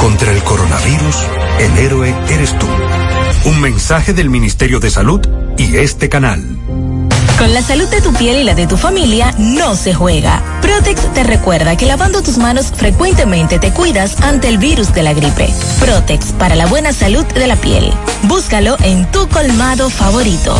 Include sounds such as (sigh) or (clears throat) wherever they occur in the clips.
Contra el coronavirus, el héroe eres tú. Un mensaje del Ministerio de Salud y este canal. Con la salud de tu piel y la de tu familia no se juega. Protex te recuerda que lavando tus manos frecuentemente te cuidas ante el virus de la gripe. Protex para la buena salud de la piel. Búscalo en tu colmado favorito.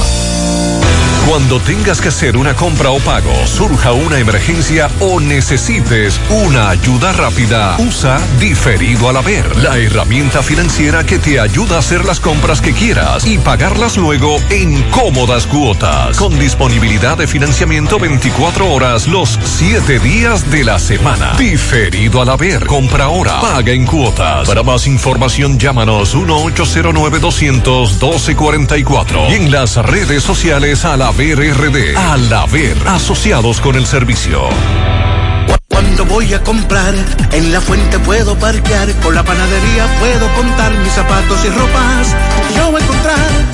Cuando tengas que hacer una compra o pago, surja una emergencia o necesites una ayuda rápida, usa Diferido al Haber, la herramienta financiera que te ayuda a hacer las compras que quieras y pagarlas luego en cómodas cuotas, con disponibilidad de financiamiento 24 horas los 7 días de la semana. Diferido al Haber, compra ahora, paga en cuotas. Para más información, llámanos 1-809-200-1244 y en las redes sociales a la RD. Al haber asociados con el servicio. Cuando voy a comprar, en la fuente puedo parquear, con la panadería puedo contar mis zapatos y ropas. Yo voy a encontrar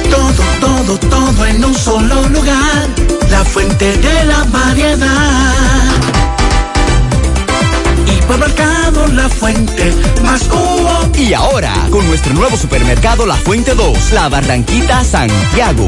todo, todo, todo en un solo lugar. La fuente de la variedad. Hipermercado La Fuente, más cubo. Y ahora, con nuestro nuevo supermercado La Fuente 2, La Barranquita Santiago.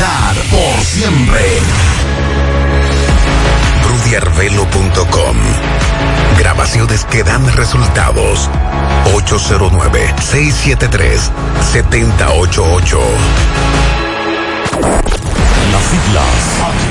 por siempre. rudiarvelo.com Grabaciones que dan resultados. 809-673-7088. Las siglas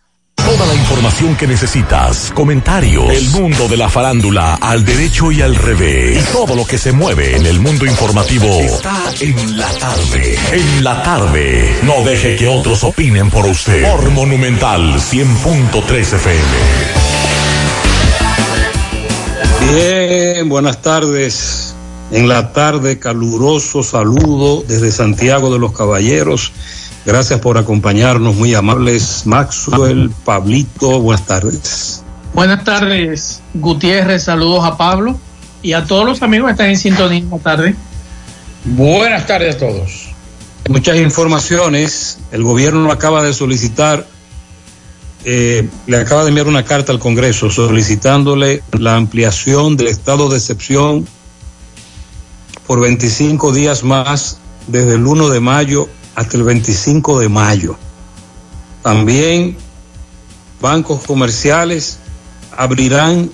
Toda la información que necesitas, comentarios, el mundo de la farándula al derecho y al revés, y todo lo que se mueve en el mundo informativo está en la tarde. En la tarde, no deje que otros opinen por usted. Por Monumental 100.3 FM. Bien, buenas tardes. En la tarde, caluroso saludo desde Santiago de los Caballeros. Gracias por acompañarnos, muy amables. Maxwell, Pablito, buenas tardes. Buenas tardes, Gutiérrez, saludos a Pablo y a todos los amigos que están en sintonía esta tarde. Buenas tardes a todos. Muchas informaciones. El gobierno acaba de solicitar, eh, le acaba de enviar una carta al Congreso solicitándole la ampliación del estado de excepción por 25 días más desde el 1 de mayo hasta el 25 de mayo. También bancos comerciales abrirán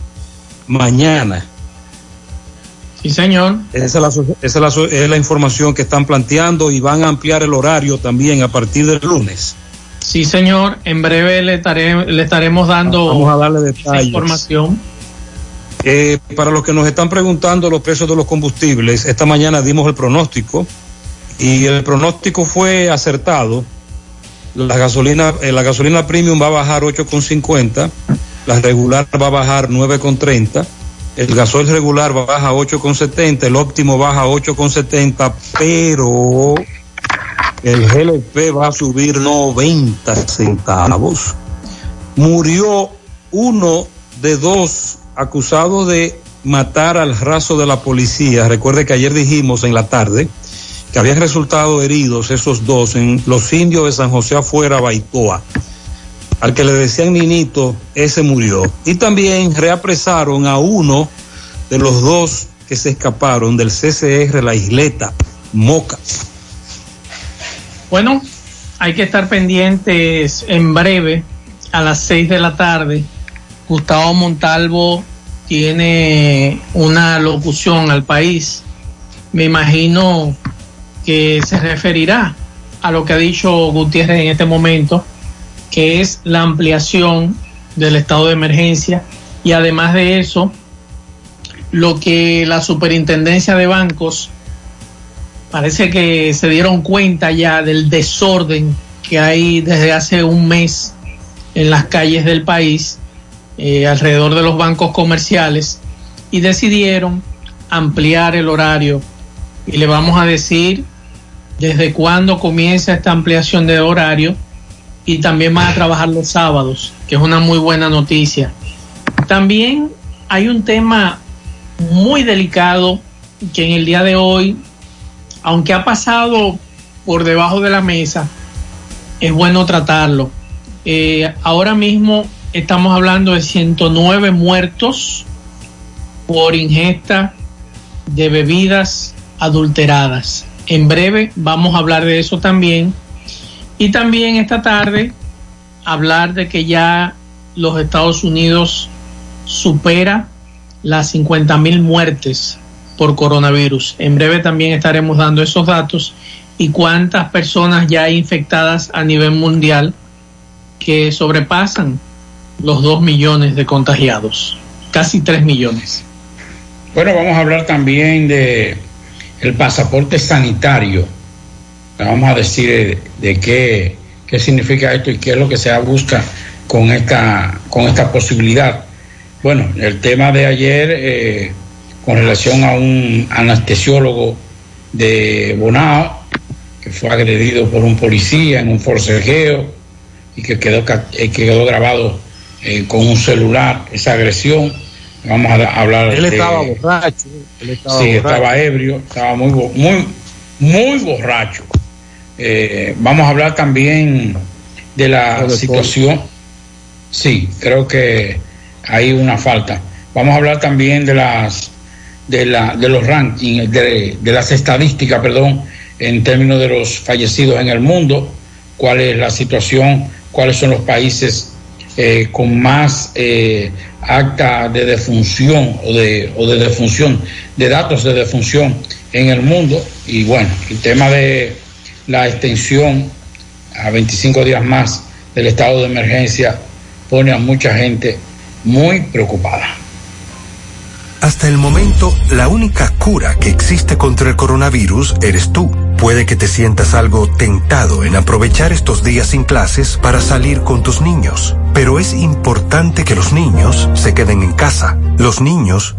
mañana. Sí, señor. Esa, es la, esa es, la, es la, información que están planteando y van a ampliar el horario también a partir del lunes. Sí, señor. En breve le, estaré, le estaremos dando Vamos a darle detalles. información. Eh, para los que nos están preguntando los precios de los combustibles, esta mañana dimos el pronóstico y el pronóstico fue acertado. La gasolina, eh, la gasolina premium va a bajar 8,50, la regular va a bajar 9,30, el gasoil regular baja 8,70, el óptimo baja 8,70, pero el GLP va a subir 90 centavos. Murió uno de dos acusados de matar al raso de la policía. Recuerde que ayer dijimos en la tarde que habían resultado heridos esos dos en los indios de San José afuera, Baitoa. Al que le decían Ninito, ese murió. Y también reapresaron a uno de los dos que se escaparon del CCR La Isleta. Moca. Bueno, hay que estar pendientes en breve a las 6 de la tarde. Gustavo Montalvo tiene una locución al país. Me imagino que se referirá a lo que ha dicho Gutiérrez en este momento, que es la ampliación del estado de emergencia. Y además de eso, lo que la superintendencia de bancos parece que se dieron cuenta ya del desorden que hay desde hace un mes en las calles del país eh, alrededor de los bancos comerciales y decidieron ampliar el horario. Y le vamos a decir desde cuándo comienza esta ampliación de horario y también van a trabajar los sábados, que es una muy buena noticia. También hay un tema muy delicado que en el día de hoy, aunque ha pasado por debajo de la mesa, es bueno tratarlo. Eh, ahora mismo estamos hablando de 109 muertos por ingesta de bebidas adulteradas. En breve vamos a hablar de eso también. Y también esta tarde hablar de que ya los Estados Unidos supera las 50 mil muertes por coronavirus. En breve también estaremos dando esos datos y cuántas personas ya infectadas a nivel mundial que sobrepasan los 2 millones de contagiados, casi 3 millones. Bueno, vamos a hablar también de el pasaporte sanitario. Vamos a decir de, qué, qué significa esto y qué es lo que se busca con esta, con esta posibilidad. Bueno, el tema de ayer eh, con relación a un anestesiólogo de Bonao que fue agredido por un policía en un forcejeo y que quedó, eh, quedó grabado eh, con un celular esa agresión. Vamos a hablar. Él estaba borracho. Él estaba sí, estaba ebrio, estaba muy, muy, muy borracho. vamos a hablar también de la situación. Sí, creo que hay una falta. Vamos a hablar también de las de, la, de los rankings, de, las estadísticas, perdón, en términos de los fallecidos en el mundo, cuál es la situación, cuáles son los países eh, con más eh, acta de defunción o de, o de defunción, de datos de defunción en el mundo. Y bueno, el tema de la extensión a 25 días más del estado de emergencia pone a mucha gente muy preocupada. Hasta el momento, la única cura que existe contra el coronavirus eres tú. Puede que te sientas algo tentado en aprovechar estos días sin clases para salir con tus niños, pero es importante que los niños se queden en casa. Los niños,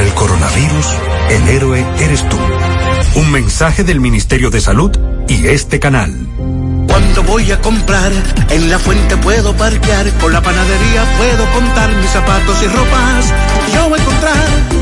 El coronavirus, el héroe eres tú. Un mensaje del Ministerio de Salud y este canal. Cuando voy a comprar, en la fuente puedo parquear, con la panadería puedo contar mis zapatos y ropas. Yo voy a encontrar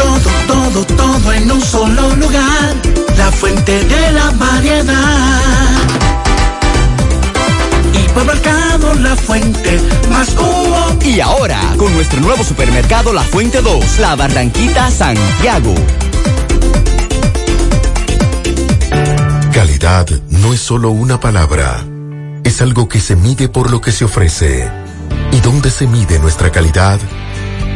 todo, todo, todo en un solo lugar. La fuente de la variedad. Hipermercado La Fuente, más cubo. Y ahora, con nuestro nuevo supermercado La Fuente 2, La Barranquita Santiago. Calidad no es solo una palabra, es algo que se mide por lo que se ofrece. ¿Y dónde se mide nuestra calidad?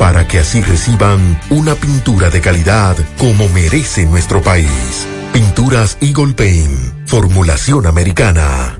para que así reciban una pintura de calidad como merece nuestro país. Pinturas Eagle Paint, formulación americana.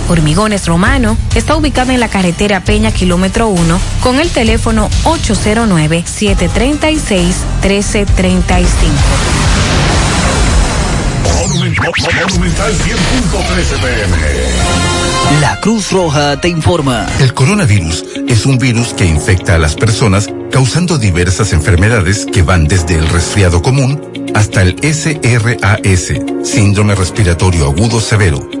Hormigones Romano está ubicado en la carretera Peña Kilómetro 1 con el teléfono 809-736-1335. Monumental 100.13 pm. La Cruz Roja te informa. El coronavirus es un virus que infecta a las personas causando diversas enfermedades que van desde el resfriado común hasta el SRAS, síndrome respiratorio agudo severo.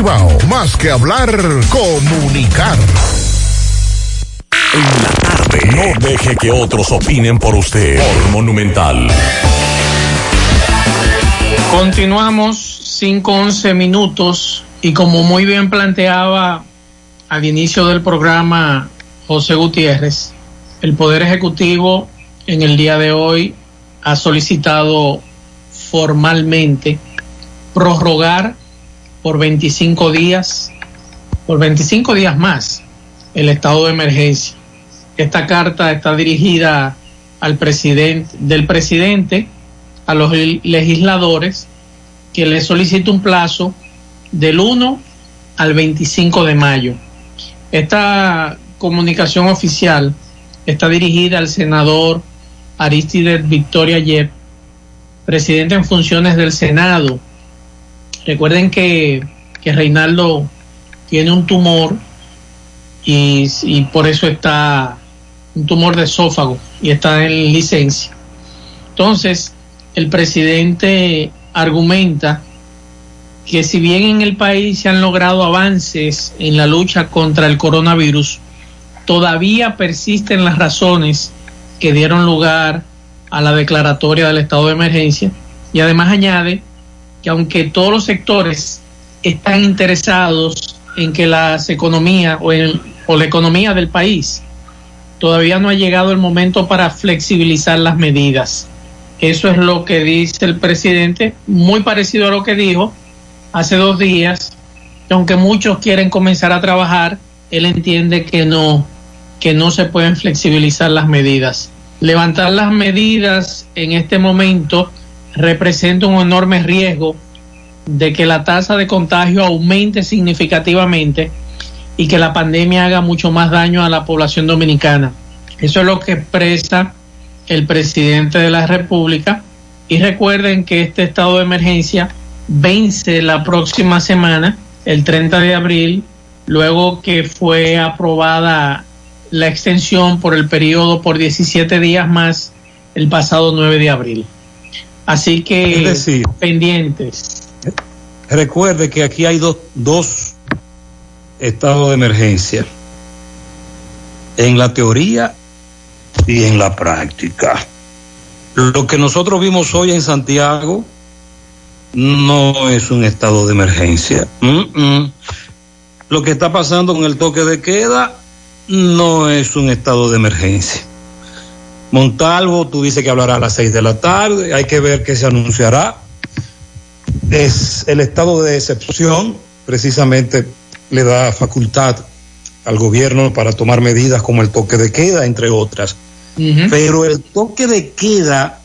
Más que hablar, comunicar. En la tarde. No deje que otros opinen por usted. Por Monumental. Continuamos 5-11 minutos y como muy bien planteaba al inicio del programa José Gutiérrez, el Poder Ejecutivo en el día de hoy ha solicitado formalmente prorrogar por 25 días, por 25 días más, el estado de emergencia. Esta carta está dirigida al presidente, del presidente a los legisladores que le solicita un plazo del 1 al 25 de mayo. Esta comunicación oficial está dirigida al senador Aristides Victoria Yep, presidente en funciones del Senado. Recuerden que, que Reinaldo tiene un tumor y, y por eso está un tumor de esófago y está en licencia. Entonces, el presidente argumenta que si bien en el país se han logrado avances en la lucha contra el coronavirus, todavía persisten las razones que dieron lugar a la declaratoria del estado de emergencia y además añade que aunque todos los sectores están interesados en que las economías o, en, o la economía del país todavía no ha llegado el momento para flexibilizar las medidas. Eso es lo que dice el presidente, muy parecido a lo que dijo hace dos días, que aunque muchos quieren comenzar a trabajar, él entiende que no, que no se pueden flexibilizar las medidas. Levantar las medidas en este momento representa un enorme riesgo de que la tasa de contagio aumente significativamente y que la pandemia haga mucho más daño a la población dominicana. Eso es lo que expresa el presidente de la República. Y recuerden que este estado de emergencia vence la próxima semana, el 30 de abril, luego que fue aprobada la extensión por el periodo por 17 días más el pasado 9 de abril. Así que Es decir, pendientes. Recuerde que aquí hay dos, dos estados de emergencia. En la teoría y en la práctica. Lo que nosotros vimos hoy en Santiago no es un estado de emergencia. Mm, mm. Lo que está pasando con el toque de queda no es un estado de emergencia. Montalvo, tú dices que hablará a las seis de la tarde, hay que ver qué se anunciará. Es el estado de excepción, precisamente le da facultad al gobierno para tomar medidas como el toque de queda, entre otras. Pero el toque de queda,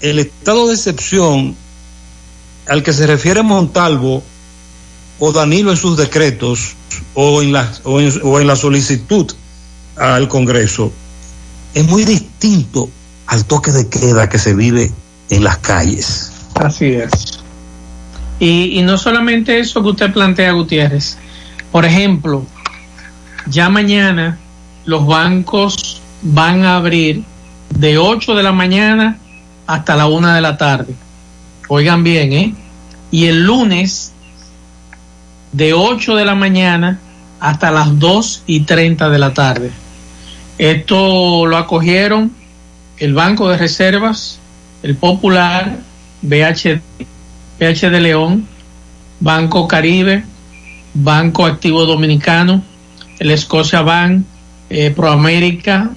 el estado de excepción al que se refiere Montalvo o Danilo en sus decretos o en la, o en, o en la solicitud al Congreso, es muy distinto al toque de queda que se vive en las calles. Así es. Y, y no solamente eso que usted plantea, Gutiérrez. Por ejemplo, ya mañana los bancos van a abrir de 8 de la mañana hasta la 1 de la tarde. Oigan bien, ¿eh? Y el lunes de 8 de la mañana hasta las 2 y 30 de la tarde. Esto lo acogieron el Banco de Reservas, el Popular, BH, BH de León, Banco Caribe, Banco Activo Dominicano, el Scotia Bank, eh, Proamérica,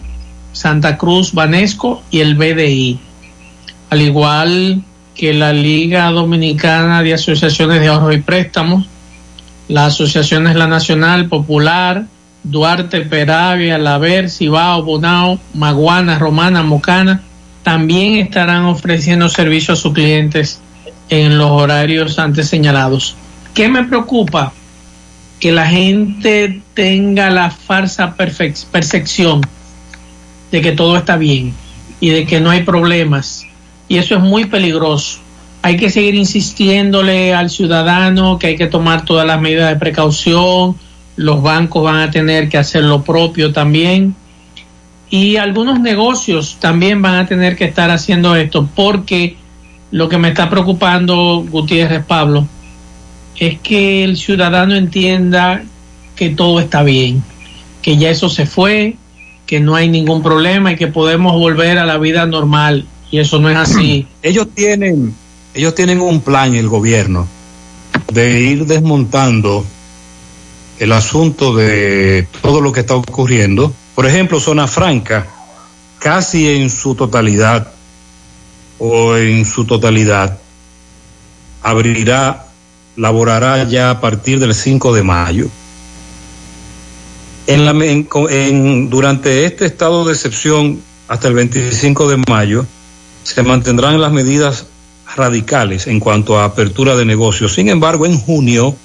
Santa Cruz, Banesco y el BDI. Al igual que la Liga Dominicana de Asociaciones de Ahorro y Préstamos, la asociación es la Nacional Popular, Duarte, Peravia, Laver, Cibao, Bonao, Maguana, Romana, Mocana, también estarán ofreciendo servicios a sus clientes en los horarios antes señalados. ¿Qué me preocupa? Que la gente tenga la falsa percepción de que todo está bien y de que no hay problemas. Y eso es muy peligroso. Hay que seguir insistiéndole al ciudadano que hay que tomar todas las medidas de precaución. Los bancos van a tener que hacer lo propio también. Y algunos negocios también van a tener que estar haciendo esto porque lo que me está preocupando, Gutiérrez Pablo, es que el ciudadano entienda que todo está bien, que ya eso se fue, que no hay ningún problema y que podemos volver a la vida normal. Y eso no es así. (clears throat) Ellos tienen, ellos tienen un plan, el gobierno, de ir desmontando el asunto de todo lo que está ocurriendo. Por ejemplo, Zona Franca, casi en su totalidad o en su totalidad, abrirá, laborará ya a partir del 5 de mayo. En la, en, durante este estado de excepción hasta el 25 de mayo se mantendrán las medidas radicales en cuanto a apertura de negocios. Sin embargo, en junio,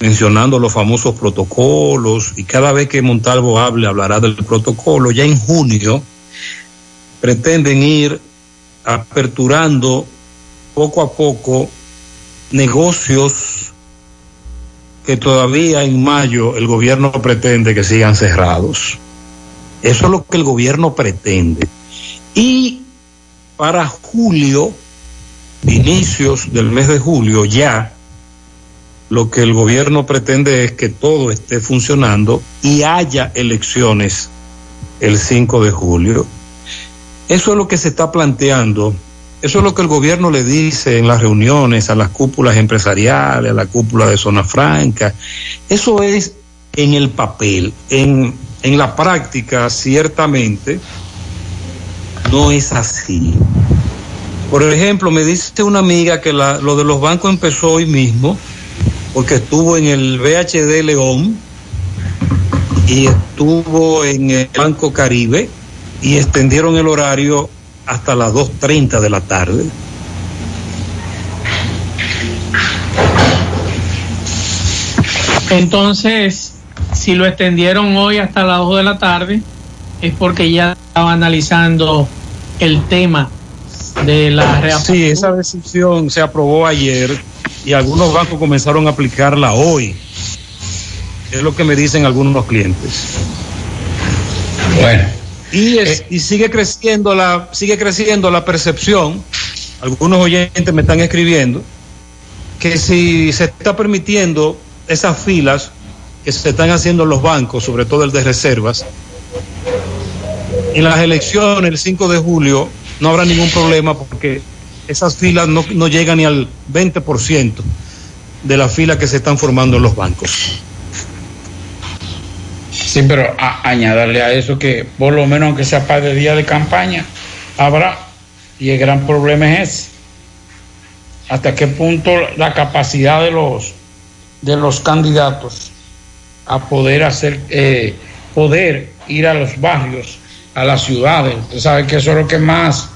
mencionando los famosos protocolos, y cada vez que Montalvo hable, hablará del protocolo, ya en junio pretenden ir aperturando poco a poco negocios que todavía en mayo el gobierno pretende que sigan cerrados. Eso es lo que el gobierno pretende. Y para julio, inicios del mes de julio, ya lo que el gobierno pretende es que todo esté funcionando y haya elecciones el 5 de julio. Eso es lo que se está planteando. Eso es lo que el gobierno le dice en las reuniones a las cúpulas empresariales, a la cúpula de zona franca. Eso es en el papel. En, en la práctica, ciertamente, no es así. Por ejemplo, me dice una amiga que la, lo de los bancos empezó hoy mismo, porque estuvo en el BHD León y estuvo en el Banco Caribe y extendieron el horario hasta las 2.30 de la tarde. Entonces, si lo extendieron hoy hasta las 2 de la tarde, es porque ya estaba analizando el tema de la reapertura. Sí, esa decisión se aprobó ayer y algunos bancos comenzaron a aplicarla hoy. Es lo que me dicen algunos clientes. Bueno. Y, es, y sigue creciendo la sigue creciendo la percepción. Algunos oyentes me están escribiendo que si se está permitiendo esas filas que se están haciendo en los bancos, sobre todo el de reservas, en las elecciones el 5 de julio no habrá ningún problema porque esas filas no, no llegan ni al 20% de las filas que se están formando en los bancos. Sí, pero a, añadirle a eso que por lo menos aunque sea para el día de campaña, habrá. Y el gran problema es. Hasta qué punto la capacidad de los de los candidatos a poder hacer eh, poder ir a los barrios, a las ciudades. Usted sabe que eso es lo que más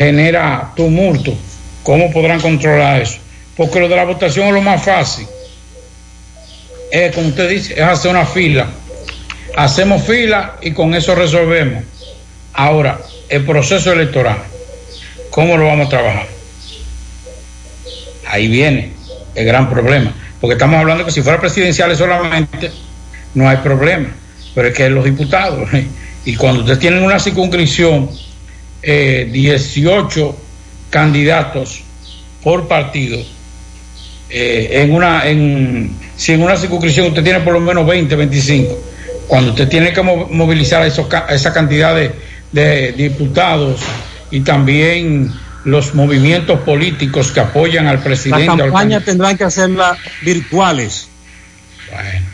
genera tumulto. ¿Cómo podrán controlar eso? Porque lo de la votación es lo más fácil. Es, como usted dice, es hacer una fila hacemos fila y con eso resolvemos. Ahora, el proceso electoral, ¿cómo lo vamos a trabajar? Ahí viene el gran problema, porque estamos hablando que si fuera presidenciales solamente, no hay problema, pero es que los diputados, (laughs) y cuando ustedes tienen una circunscripción, eh, 18 candidatos por partido, eh, en una, en, si en una circunscripción usted tiene por lo menos 20, 25, cuando usted tiene que movilizar a, esos, a esa cantidad de, de, diputados y también los movimientos políticos que apoyan al presidente. Las campañas tendrán que hacerlas virtuales. Bueno.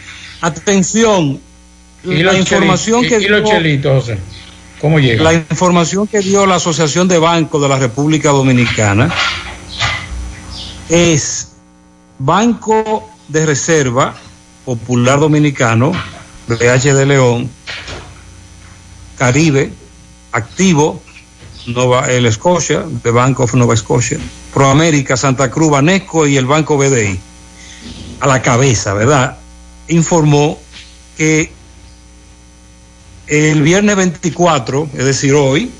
Atención, ¿Y la los información chelitos, que y, y los chelitos, José? La información que dio la Asociación de Bancos de la República Dominicana es Banco de Reserva Popular Dominicano, BH de León, Caribe, Activo, Nova, el Scotia, de Bank of Nova Scotia, Proamérica, Santa Cruz, Banesco y el Banco BDI, a la cabeza, ¿verdad? Informó que el viernes 24, es decir, hoy,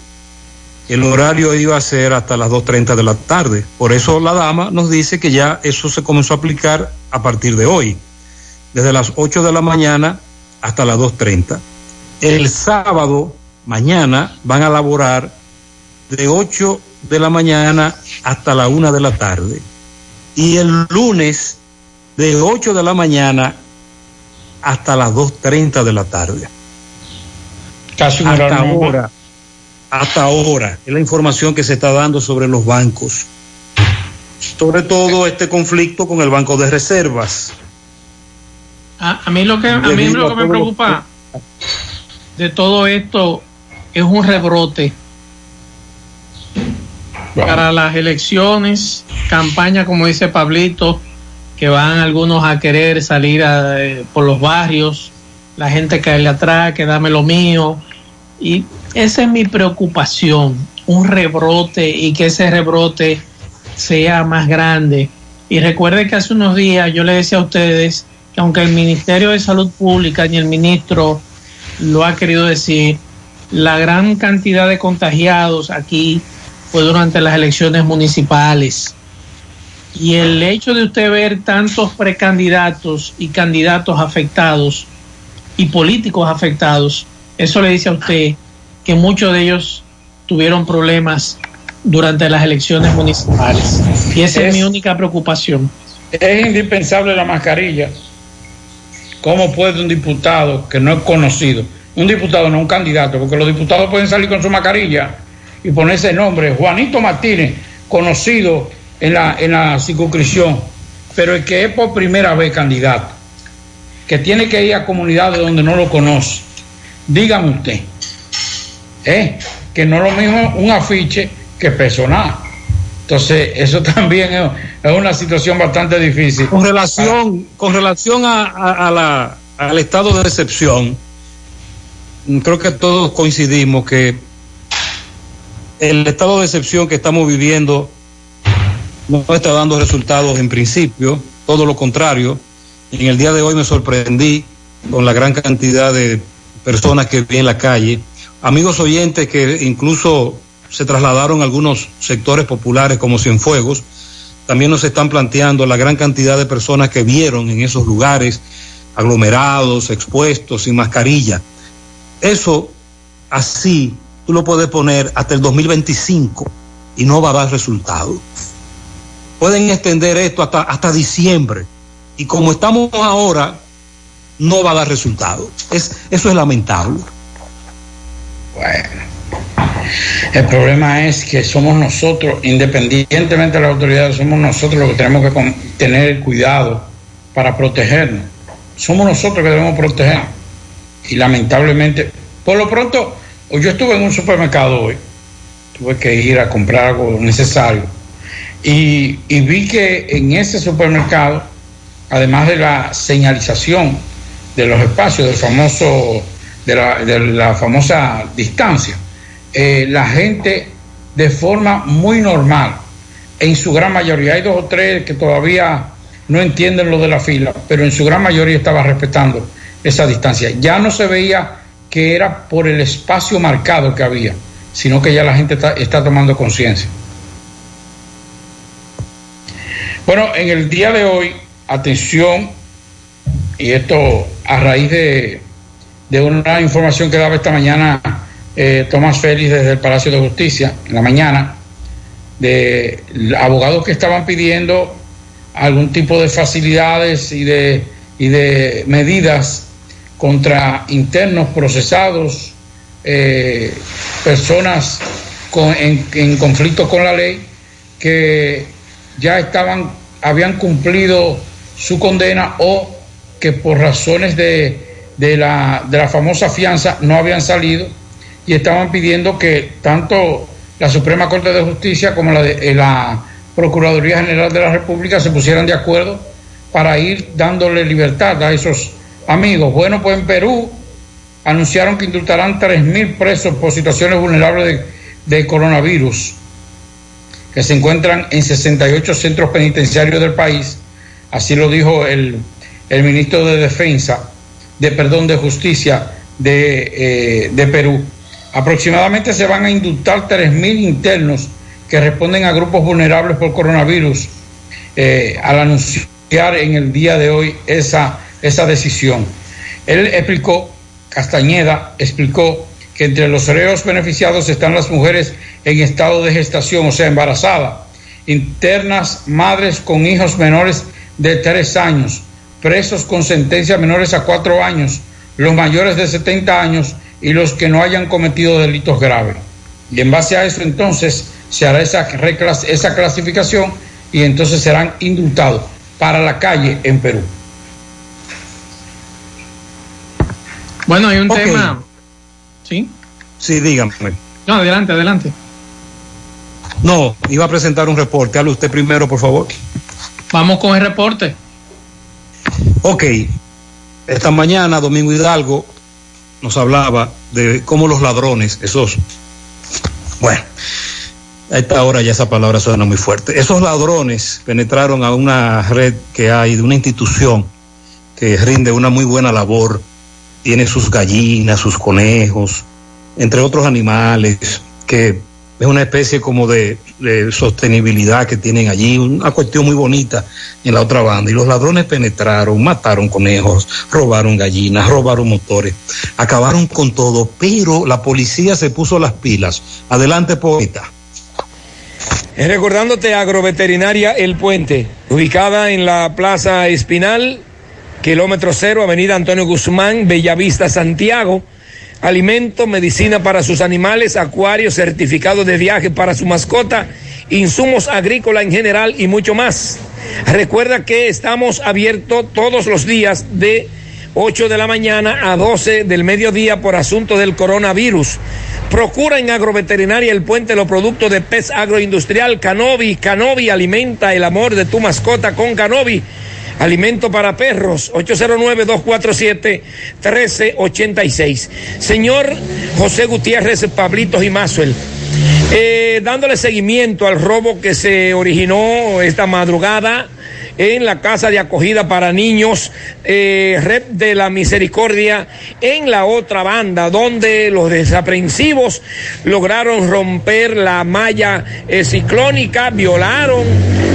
el horario iba a ser hasta las 2.30 de la tarde. Por eso la dama nos dice que ya eso se comenzó a aplicar a partir de hoy, desde las 8 de la mañana hasta las 2.30. El sábado, mañana, van a laborar de 8 de la mañana hasta la 1 de la tarde. Y el lunes, de 8 de la mañana hasta las 2.30 de la tarde. Casi un hasta ahora, hasta ahora, es la información que se está dando sobre los bancos. Sobre todo este conflicto con el Banco de Reservas. A, a mí lo que a mí lo que me preocupa de todo esto es un rebrote para las elecciones, campaña como dice Pablito, que van algunos a querer salir a, eh, por los barrios, la gente caerle atrás, que dame lo mío, y esa es mi preocupación, un rebrote y que ese rebrote sea más grande. Y recuerde que hace unos días yo le decía a ustedes que aunque el Ministerio de Salud Pública ni el ministro lo ha querido decir, la gran cantidad de contagiados aquí fue durante las elecciones municipales. Y el hecho de usted ver tantos precandidatos y candidatos afectados y políticos afectados Eso le dice a usted que muchos de ellos tuvieron problemas durante las elecciones municipales. Y esa es, Es- mi única preocupación. Es indispensable la mascarilla. ¿Cómo puede un diputado que no es conocido, un diputado no un candidato, porque los diputados pueden salir con su mascarilla y ponerse el nombre, Juanito Martínez, conocido en la, en la circunscripción, pero el que es por primera vez candidato, que tiene que ir a comunidades donde no lo conoce, dígame usted, ¿eh? que no es lo mismo un afiche que personal. Entonces, eso (laughs) también es, una situación bastante difícil. Con relación, con relación a, a- la, al estado de excepción, creo que todos coincidimos que el estado de excepción que estamos viviendo no está dando resultados en principio, todo lo contrario. En el día de hoy me sorprendí con la gran cantidad de personas que vi en la calle, amigos oyentes que incluso se trasladaron a algunos sectores populares como Cienfuegos, también nos están planteando la gran cantidad de personas que vieron en esos lugares aglomerados, expuestos, sin mascarilla. Eso así tú lo puedes poner hasta el 2025 y no va a dar resultado. Pueden extender esto hasta, hasta diciembre y como estamos ahora, no va a dar resultado. Es, eso es lamentable. Bueno, el problema es que somos nosotros, independientemente de las autoridades, somos nosotros los que tenemos que tener cuidado para protegernos. Somos nosotros que debemos proteger. Y lamentablemente, por lo pronto, yo estuve en un supermercado hoy, tuve que ir a comprar algo necesario, y vi que en ese supermercado, además de la señalización de los espacios, del famoso, de la, famosa distancia, eh, la gente de forma muy normal, en su gran mayoría, hay dos o tres que todavía no entienden lo de la fila, pero en su gran mayoría estaba respetando esa distancia. Ya no se veía que era por el espacio marcado que había, sino que ya la gente está, está tomando conciencia. Bueno, en el día de hoy, atención, y esto a raíz de, de una información que daba esta mañana eh, Tomás Félix desde el Palacio de Justicia, en la mañana, de abogados que estaban pidiendo algún tipo de facilidades y de, y de medidas contra internos procesados, eh, personas con- en, en conflicto con la ley que ya estaban, habían cumplido su condena o que por razones de, de la, de la famosa fianza no habían salido y estaban pidiendo que tanto la Suprema Corte de Justicia como la, de, eh, la Procuraduría General de la República se pusieran de acuerdo para ir dándole libertad a esos amigos. Bueno, pues en Perú anunciaron que indultarán 3.000 presos por situaciones vulnerables de, de coronavirus que se encuentran en 68 centros penitenciarios del país. Así lo dijo el, ministro de Defensa, de perdón, de Justicia de, eh, Perú. Aproximadamente se van a indultar 3.000 internos que responden a grupos vulnerables por coronavirus eh, al anunciar en el día de hoy esa, esa decisión. Él explicó, Castañeda explicó que entre los reos beneficiados están las mujeres en estado de gestación, o sea, embarazadas, internas, madres con hijos menores de tres años, presos con sentencias menores a cuatro años, los mayores de 70 años y los que no hayan cometido delitos graves. Y en base a eso entonces se hará esa, reclas- esa clasificación y entonces serán indultados para la calle en Perú. Bueno, hay un tema. ¿Sí? Sí, dígame. No, adelante, adelante. No, iba a presentar un reporte. Hable usted primero, por favor. Vamos con el reporte. Ok, esta mañana Domingo Hidalgo nos hablaba de cómo los ladrones, esos, bueno, a esta hora ya esa palabra suena muy fuerte, esos ladrones penetraron a una red que hay de una institución que rinde una muy buena labor, tiene sus gallinas, sus conejos, entre otros animales que es una especie como de, sostenibilidad que tienen allí, una cuestión muy bonita en la otra banda. Y los ladrones penetraron, mataron conejos, robaron gallinas, robaron motores, acabaron con todo, pero la policía se puso las pilas. Adelante, poeta. Recordándote Agroveterinaria El Puente, ubicada en la Plaza Espinal, kilómetro cero, Avenida Antonio Guzmán, Bellavista, Santiago alimento, medicina para sus animales, acuarios, certificado de viaje para su mascota, insumos agrícolas en general y mucho más. Recuerda que estamos abiertos todos los días de 8 de la mañana a 12 del mediodía por asunto del coronavirus. Procura en Agroveterinaria El Puente los productos de pez agroindustrial Canovi. Canovi alimenta el amor de tu mascota con Canovi Alimento para perros, 809-247-1386. Señor José Gutiérrez Pablitos y Mazuel, eh, dándole seguimiento al robo que se originó esta madrugada en la casa de acogida para niños, eh, Red de la Misericordia, en la otra banda, donde los desaprensivos lograron romper la malla eh, ciclónica, violaron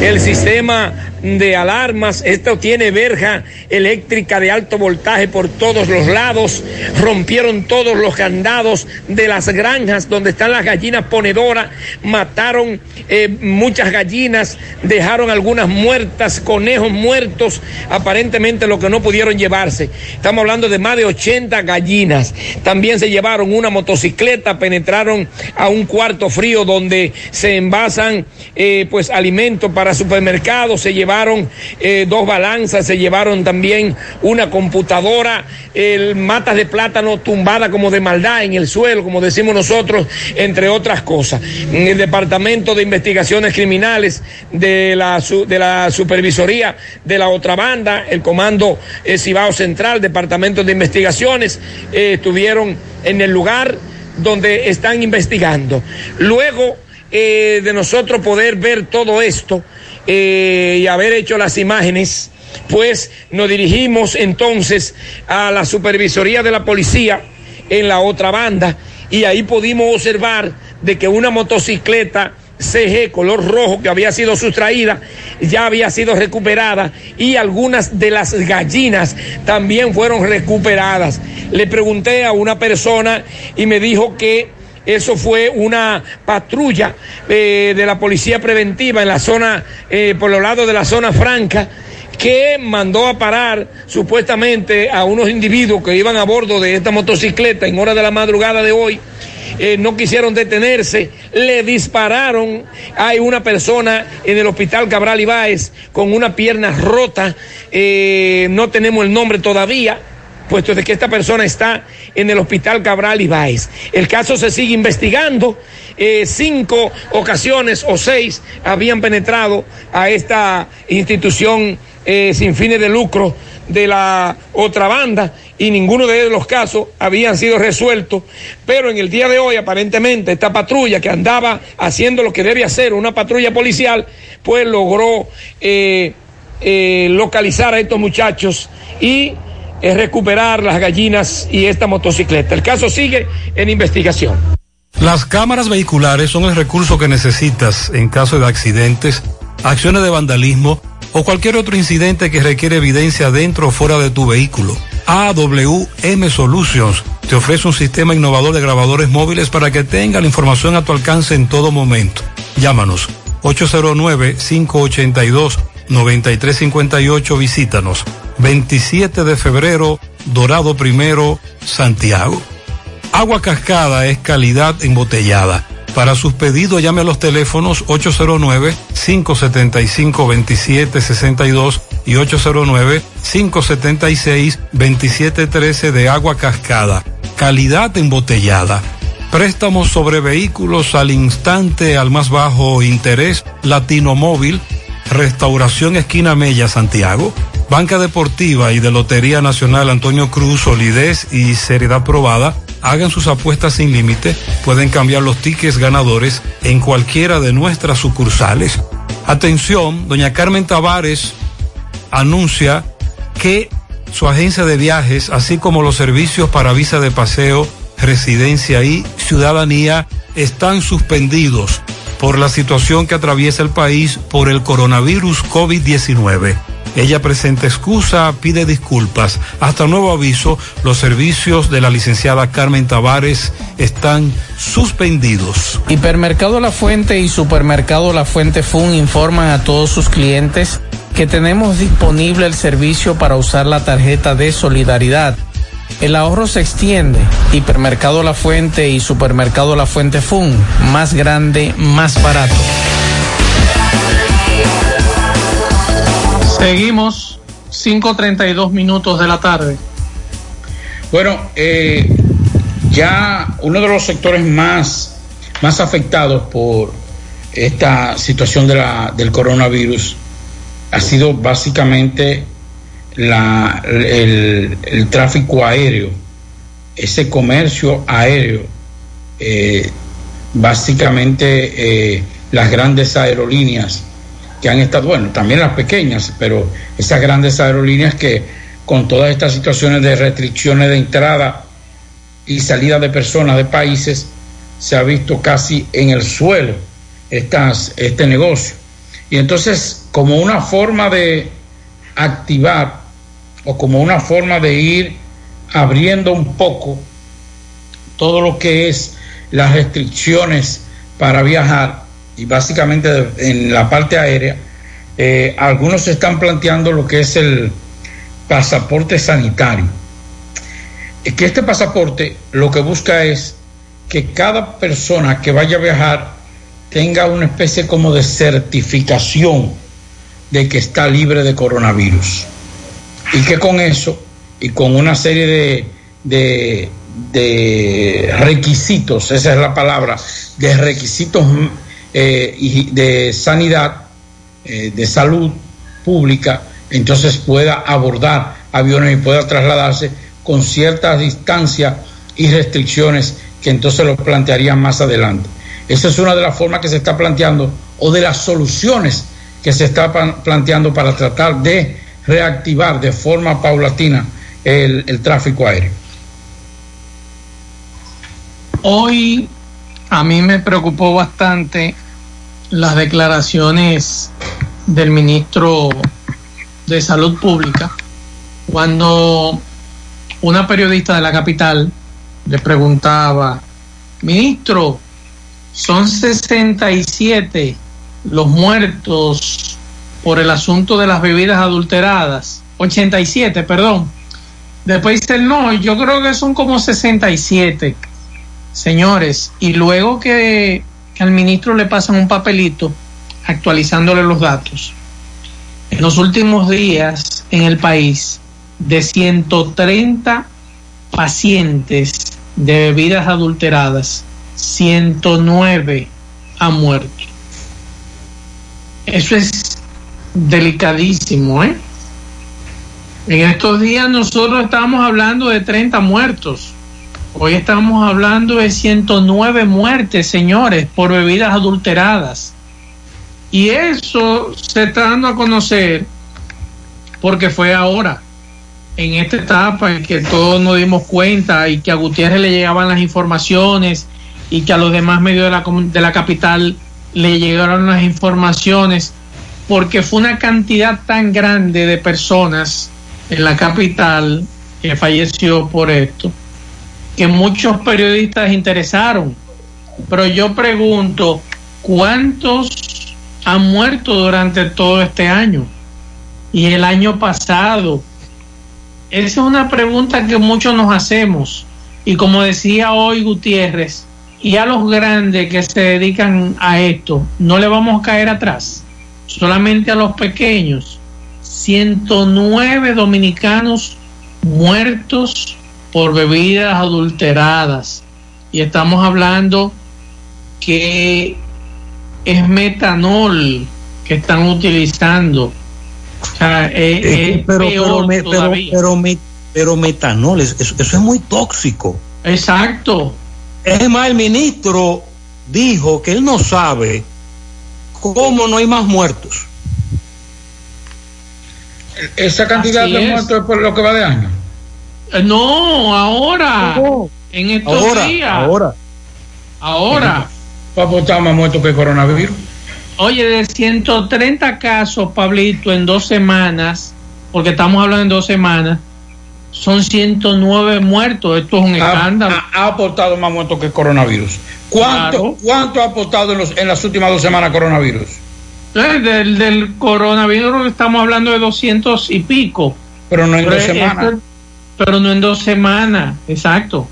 el sistema de alarmas, esto tiene verja eléctrica de alto voltaje por todos los lados, rompieron todos los candados de las granjas donde están las gallinas ponedoras, mataron eh, muchas gallinas, dejaron algunas muertas, conejos muertos, aparentemente lo que no pudieron llevarse. Estamos hablando de más de 80 gallinas. También se llevaron una motocicleta, penetraron a un cuarto frío donde se envasan eh, pues alimentos para supermercados, se llevaron eh, dos balanzas, se llevaron también una computadora, el matas de plátano tumbada como de maldad en el suelo, como decimos nosotros, entre otras cosas. En el Departamento de Investigaciones Criminales de la, de la Supervisoría de la otra banda, el Comando eh, Cibao Central, Departamento de Investigaciones, eh, estuvieron en el lugar donde están investigando. Luego eh, de nosotros poder ver todo esto, eh, y haber hecho las imágenes, pues nos dirigimos entonces a la supervisoría de la policía en la otra banda y ahí pudimos observar de que una motocicleta CG color rojo que había sido sustraída ya había sido recuperada y algunas de las gallinas también fueron recuperadas. Le pregunté a una persona y me dijo que eso fue una patrulla eh, de la policía preventiva en la zona, eh, por los lados de la zona franca, que mandó a parar supuestamente a unos individuos que iban a bordo de esta motocicleta en hora de la madrugada de hoy. Eh, no quisieron detenerse, le dispararon. Hay una persona en el hospital Cabral Ibáez con una pierna rota, no tenemos el nombre todavía puesto de que esta persona está en el hospital Cabral Ibáez. El caso se sigue investigando. Eh, cinco ocasiones o seis habían penetrado a esta institución eh, sin fines de lucro de la otra banda y ninguno de los casos habían sido resueltos, pero en el día de hoy aparentemente esta patrulla que andaba haciendo lo que debe hacer una patrulla policial, pues logró eh, localizar a estos muchachos y es recuperar las gallinas y esta motocicleta. El caso sigue en investigación. Las cámaras vehiculares son el recurso que necesitas en caso de accidentes, acciones de vandalismo o cualquier otro incidente que requiere evidencia dentro o fuera de tu vehículo. AWM Solutions te ofrece un sistema innovador de grabadores móviles para que tenga la información a tu alcance en todo momento. Llámanos 809 582 9358, visítanos. 27 de febrero, Dorado Primero, Santiago. Agua Cascada es calidad embotellada. Para sus pedidos llame a los teléfonos 809-575-2762 y 809-576-2713 de agua cascada. Calidad embotellada. Préstamos sobre vehículos al instante al más bajo interés. Latino Móvil Restauración Esquina Mella, Santiago. Banca Deportiva y de Lotería Nacional Antonio Cruz, solidez y seriedad probada. Hagan sus apuestas sin límite. Pueden cambiar los tickets ganadores en cualquiera de nuestras sucursales. Atención, doña Carmen Tavares anuncia que su agencia de viajes, así como los servicios para visa de paseo, residencia y ciudadanía están suspendidos por la situación que atraviesa el país por el coronavirus COVID-19. Ella presenta excusa, pide disculpas. Hasta nuevo aviso, los servicios de la licenciada Carmen Tavares están suspendidos. Hipermercado La Fuente y Supermercado La Fuente Fun informan a todos sus clientes que tenemos disponible el servicio para usar la tarjeta de solidaridad. El ahorro se extiende. Hipermercado La Fuente y Supermercado La Fuente Fun. Más grande, más barato. Seguimos 5.32 minutos de la tarde. Bueno, eh, ya uno de los sectores más, más afectados por esta situación de la, del coronavirus ha sido básicamente la, el, el tráfico aéreo, ese comercio aéreo, eh, básicamente eh, las grandes aerolíneas que han estado, bueno, también las pequeñas, pero esas grandes aerolíneas que con todas estas situaciones de restricciones de entrada y salida de personas de países, se ha visto casi en el suelo estas, este negocio. Y entonces, como una forma de activar o como una forma de ir abriendo un poco todo lo que es las restricciones para viajar, y básicamente en la parte aérea, eh, algunos están planteando lo que es el pasaporte sanitario. Es que este pasaporte lo que busca es que cada persona que vaya a viajar tenga una especie como de certificación de que está libre de coronavirus. Y que con eso y con una serie de, de, requisitos, esa es la palabra, de requisitos eh, y de sanidad, eh, de salud pública, entonces pueda abordar aviones y pueda trasladarse con ciertas distancias y restricciones que entonces lo plantearían más adelante. Esa es una de las formas que se está planteando o de las soluciones que se está planteando para tratar de reactivar de forma paulatina el, el tráfico aéreo. Hoy a mí me preocupó bastante las declaraciones del ministro de Salud Pública cuando una periodista de la capital le preguntaba, ministro, son 67 los muertos por el asunto de las bebidas adulteradas, 87, perdón. Después dice, no, yo creo que son como 67 señores, y luego que, que al ministro le pasan un papelito actualizándole los datos, en los últimos días en el país, de 130 pacientes de bebidas adulteradas, 109 han muerto. Eso es delicadísimo, ¿eh? En estos días nosotros estamos hablando de 30 muertos. Hoy estamos hablando de 109 muertes, señores, por bebidas adulteradas. Y eso se está dando a conocer porque fue ahora, en esta etapa en que todos nos dimos cuenta y que a Gutiérrez le llegaban las informaciones y que a los demás medios de la, de la capital le llegaron las informaciones, porque fue una cantidad tan grande de personas en la capital que falleció por esto que muchos periodistas interesaron. Pero yo pregunto, ¿cuántos han muerto durante todo este año? Y el año pasado. Esa es una pregunta que muchos nos hacemos. Y como decía hoy Gutiérrez, y a los grandes que se dedican a esto, no le vamos a caer atrás. Solamente a los pequeños. 109 dominicanos muertos por bebidas adulteradas. Y estamos hablando que es metanol que están utilizando. O sea, es, es pero, peor pero, pero, pero metanol, eso, eso es muy tóxico. Exacto. Es más, el ministro dijo que él no sabe cómo no hay más muertos. Esa cantidad Así de es. muertos es por lo que va de año. Eh, No, ahora. En estos Ahora, días. ahora. Ahora. Papo está más muerto que el coronavirus. Oye, de 130 casos, Pablito, en dos semanas, porque estamos hablando en dos semanas, son 109 muertos. Esto es un escándalo. ha- ha aportado más muertos que el coronavirus. ¿Cuánto, ¿cuánto ha aportado en, los- en las últimas dos semanas coronavirus? Eh, Del, del coronavirus estamos hablando de 200 y pico. Pero no en dos es- semanas. pero no en dos semanas, exacto.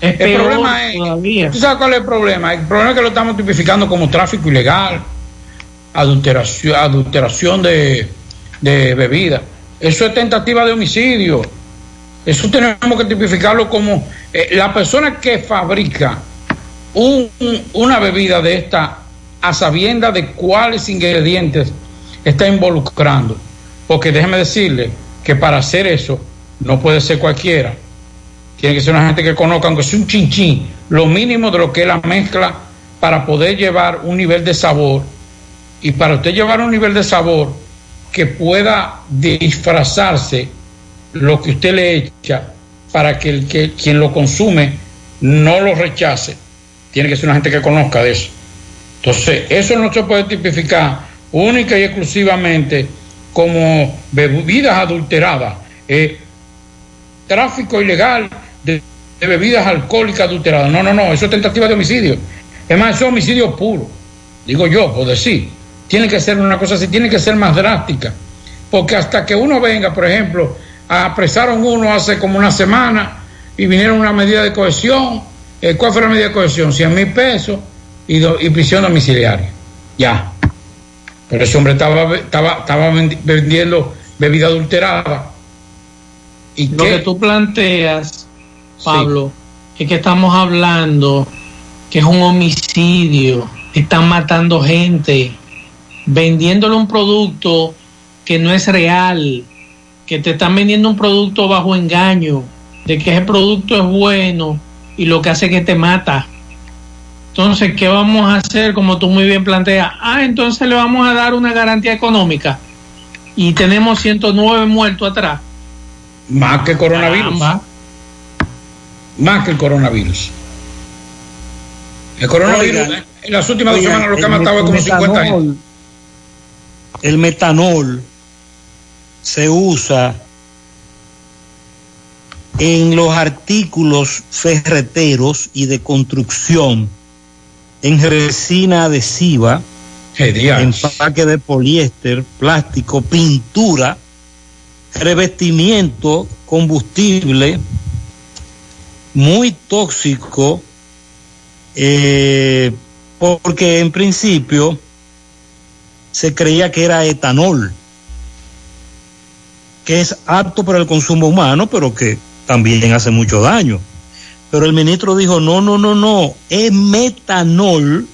Es El peor problema es, todavía. ¿tú sabes cuál es el problema? El problema es que lo estamos tipificando como tráfico ilegal, adulteración, adulteración de, de bebida. Eso es tentativa de homicidio. Eso tenemos que tipificarlo como eh, la persona que fabrica un- una bebida de esta a sabienda de cuáles ingredientes está involucrando. Porque déjeme decirle que para hacer eso no puede ser cualquiera. Tiene que ser una gente que conozca, aunque sea un chinchín, lo mínimo de lo que es la mezcla para poder llevar un nivel de sabor. Y para usted llevar un nivel de sabor que pueda disfrazarse lo que usted le echa para que, el, que quien lo consume no lo rechace. Tiene que ser una gente que conozca de eso. Entonces, eso no se puede tipificar única y exclusivamente como bebidas adulteradas. Eh, tráfico ilegal de, de bebidas alcohólicas adulteradas. No, no, no, eso es tentativa de homicidio. Es más, eso es homicidio puro. Digo yo, por decir. Tiene que ser una cosa así, tiene que ser más drástica. Porque hasta que uno venga, por ejemplo, apresaron uno hace como una semana y vinieron una medida de cohesión. Eh, ¿Cuál fue la medida de cohesión? 100 mil pesos y, do- y prisión domiciliaria. Ya. Pero ese hombre estaba, estaba, estaba vendi- vendiendo bebida adulterada. ¿Y Lo qué? que tú planteas, Pablo, es que estamos hablando que es un homicidio, están matando gente, vendiéndole un producto que no es real, que te están vendiendo un producto bajo engaño, de que ese producto es bueno y lo que hace es que te mata. Entonces, ¿qué vamos a hacer? Como tú muy bien planteas, ah, entonces le vamos a dar una garantía económica y tenemos 109 muertos atrás. Más que el coronavirus. Más que el coronavirus. El coronavirus, en las últimas dos semanas lo que ha matado es como metanol- 50 gente. El metanol se usa en los artículos ferreteros y de construcción, en resina adhesiva, empaque de poliéster, plástico, pintura, revestimiento, combustible, muy tóxico, eh, porque en principio se creía que era etanol, que es apto para el consumo humano, pero que también hace mucho daño. Pero el ministro dijo, no, no, no, no, es metanol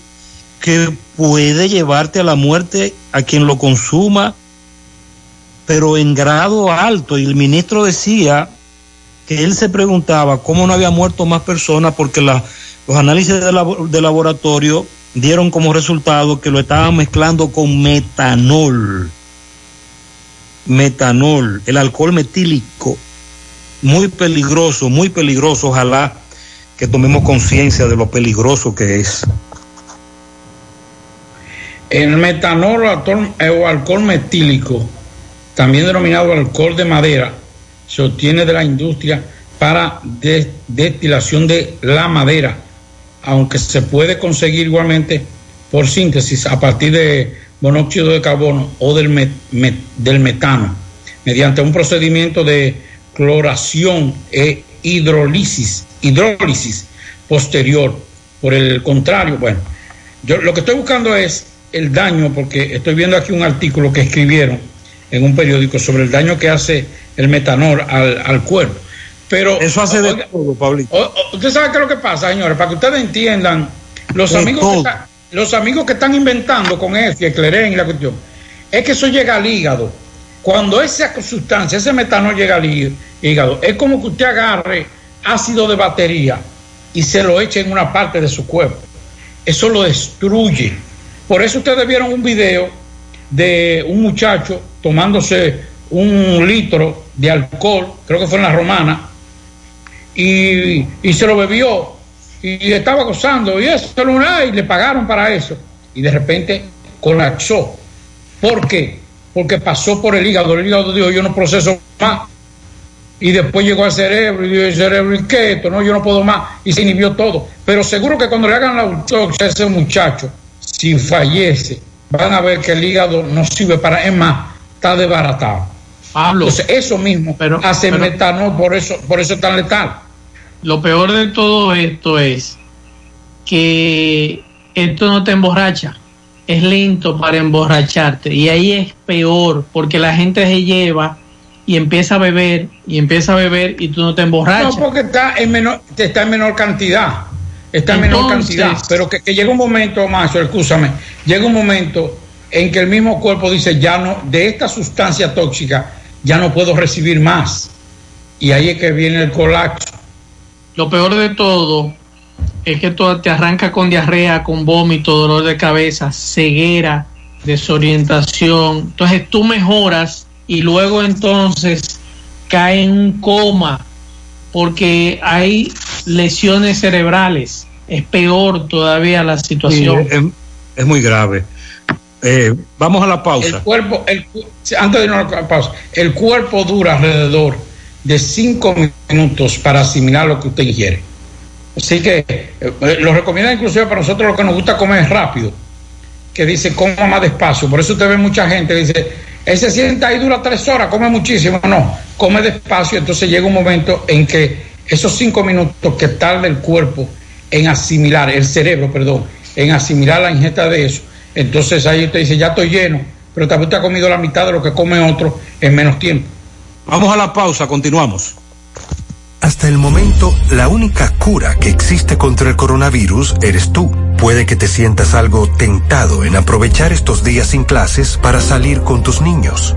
que puede llevarte a la muerte a quien lo consuma, pero en grado alto. Y el ministro decía que él se preguntaba cómo no había muerto más personas porque los análisis de laboratorio dieron como resultado que lo estaban mezclando con metanol. Metanol, el alcohol metílico, muy peligroso, muy peligroso. Ojalá que tomemos conciencia de lo peligroso que es. El metanol o alcohol, eh, o alcohol metílico, también denominado alcohol de madera, se obtiene de la industria para de- destilación de la madera, aunque se puede conseguir igualmente por síntesis a partir de monóxido de carbono o del, met- met- del metano, mediante un procedimiento de cloración e hidrólisis, hidrólisis posterior. Por el contrario, bueno, yo lo que estoy buscando es el daño, porque estoy viendo aquí un artículo que escribieron en un periódico sobre el daño que hace el metanol al, al cuerpo. Pero Eso hace de oiga, todo, Pablito. usted sabe qué es lo que pasa, señores, para que ustedes entiendan, los De amigos que, están, los amigos que están inventando con ese, el cleren y la cuestión, es que eso llega al hígado. Cuando esa sustancia, ese metanol llega al hí- hígado, es como que usted agarre ácido de batería y se lo eche en una parte de su cuerpo. Eso lo destruye. Por eso ustedes vieron un video de un muchacho tomándose un litro de alcohol, creo que fue en la romana, y, y se lo bebió y estaba gozando y eso y le pagaron para eso y de repente colapsó. ¿Por qué? Porque pasó por el hígado. El hígado dijo, yo no proceso más. Y después llegó al cerebro y dijo, el cerebro, ¿y qué esto? No, yo no puedo más. Y se inhibió todo. Pero seguro que cuando le hagan la autopsia a ese muchacho, si fallece, van a ver que el hígado no sirve para, es más, está desbaratado. Pablo, Entonces, eso mismo pero- hace pero- metanol, por eso, por eso es tan letal. Lo peor de todo esto es que esto no te emborracha, es lento para emborracharte y ahí es peor porque la gente se lleva y empieza a beber y empieza a beber y tú no te emborrachas. No, porque está en menor, está en menor cantidad. Está en menor cantidad. Pero que, que llega un momento, Macho, escúchame, llega un momento en que el mismo cuerpo dice, ya no, de esta sustancia tóxica, ya no puedo recibir más. Y ahí es que viene el colapso. Lo peor de todo es que todo te arranca con diarrea, con vómito, dolor de cabeza, ceguera, desorientación. Entonces tú mejoras y luego entonces cae en un coma porque hay lesiones cerebrales. Es peor todavía la situación. Sí, es, es muy grave. Eh, vamos a la pausa. El cuerpo, el, antes de irnos a la pausa, el cuerpo dura alrededor de cinco minutos para asimilar lo que usted ingiere. Así que eh, lo recomienda inclusive para nosotros lo que nos gusta comer rápido, que dice coma más despacio. Por eso usted ve mucha gente que dice, él se sienta ahí dura tres horas, come muchísimo. No, come despacio, entonces llega un momento en que esos cinco minutos que tarda el cuerpo en asimilar, el cerebro, perdón, en asimilar la ingesta de eso, entonces ahí usted dice, ya estoy lleno, pero también usted ha comido la mitad de lo que come otro en menos tiempo. Vamos a la pausa, continuamos. Hasta el momento, la única cura que existe contra el coronavirus eres tú. Puede que te sientas algo tentado en aprovechar estos días sin clases para salir con tus niños,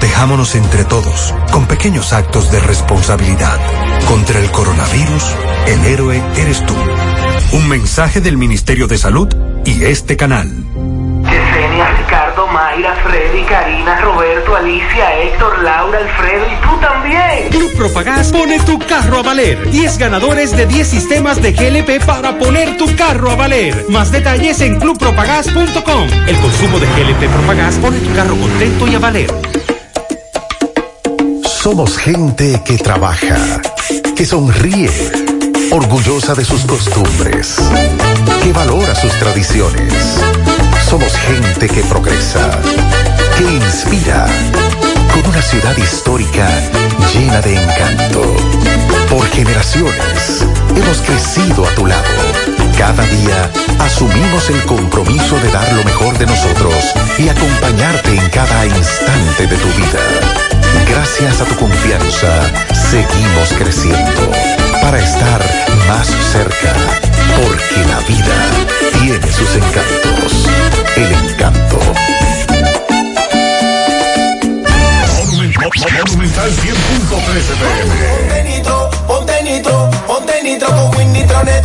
Protejámonos entre todos, con pequeños actos de responsabilidad. Contra el coronavirus, el héroe eres tú. Un mensaje del Ministerio de Salud y este canal. Yesenia, Ricardo, Mayra, Freddy, Karina, Roberto, Alicia, Héctor, Laura, Alfredo y tú también. Club Propagás pone tu carro a valer. 10 ganadores de 10 sistemas de GLP para poner tu carro a valer. Más detalles en clubpropagás.com. El consumo de GLP Propagás pone tu carro contento y a valer. Somos gente que trabaja, que sonríe, orgullosa de sus costumbres, que valora sus tradiciones. Somos gente que progresa, que inspira, con una ciudad histórica llena de encanto. Por generaciones hemos crecido a tu lado. Cada día asumimos el compromiso de dar lo mejor de nosotros y acompañarte en cada instante de tu vida. Gracias a tu confianza, seguimos creciendo para estar más cerca, porque la vida tiene sus encantos. El encanto. Monumental 100.13 Ponte nitro, ponte nitro, ponte nitro con Win Nitronet.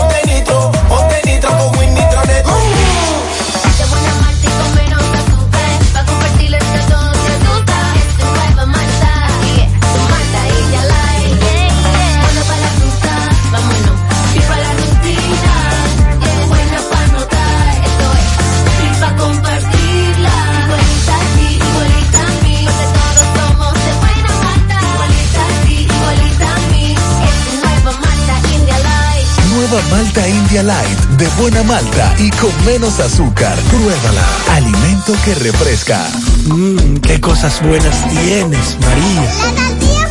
malta India Light de buena malta y con menos azúcar. Pruébala. Alimento que refresca. Mmm, qué cosas buenas tienes, María. La tortilla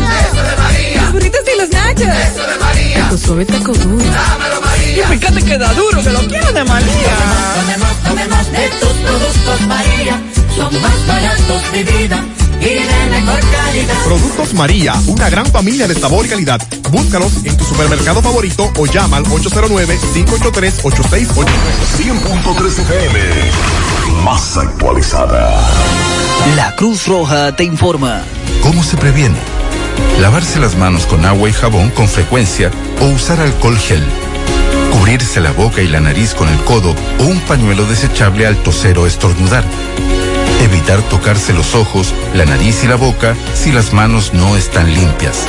para Eso de María. Los burritos y los nachos. Eso de María. Tu suave taco duro. Dámelo, María. Y fíjate que da duro, que lo quiero de María. Tomemos, tomemos de tus productos, María. Son más baratos de vida y de mejor calidad. Productos María, una gran familia de sabor y calidad. Búscalos en tu supermercado favorito o llama al 809-583-8689. 100.3 FM. Más actualizada. La Cruz Roja te informa. ¿Cómo se previene? Lavarse las manos con agua y jabón con frecuencia o usar alcohol gel. Cubrirse la boca y la nariz con el codo o un pañuelo desechable al toser o estornudar. Evitar tocarse los ojos, la nariz y la boca si las manos no están limpias.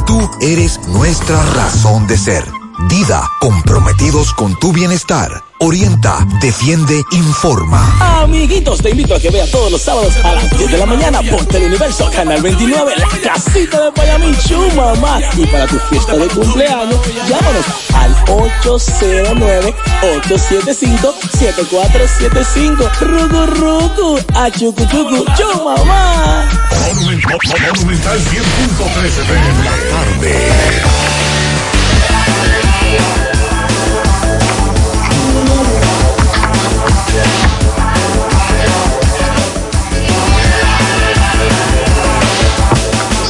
tú eres nuestra razón de ser. Dida, comprometidos con tu bienestar. Orienta, defiende, informa. Amiguitos, te invito a que veas todos los sábados a las 10 de la mañana por Teleuniverso, Canal 29, La Casita de Payamichu, mamá. Y para tu fiesta de cumpleaños, llámanos al 809-875-7475. Rugu Rugu, a Chucu Chucu, Chu, mamá. Monumental 100.3 FM. La tarde.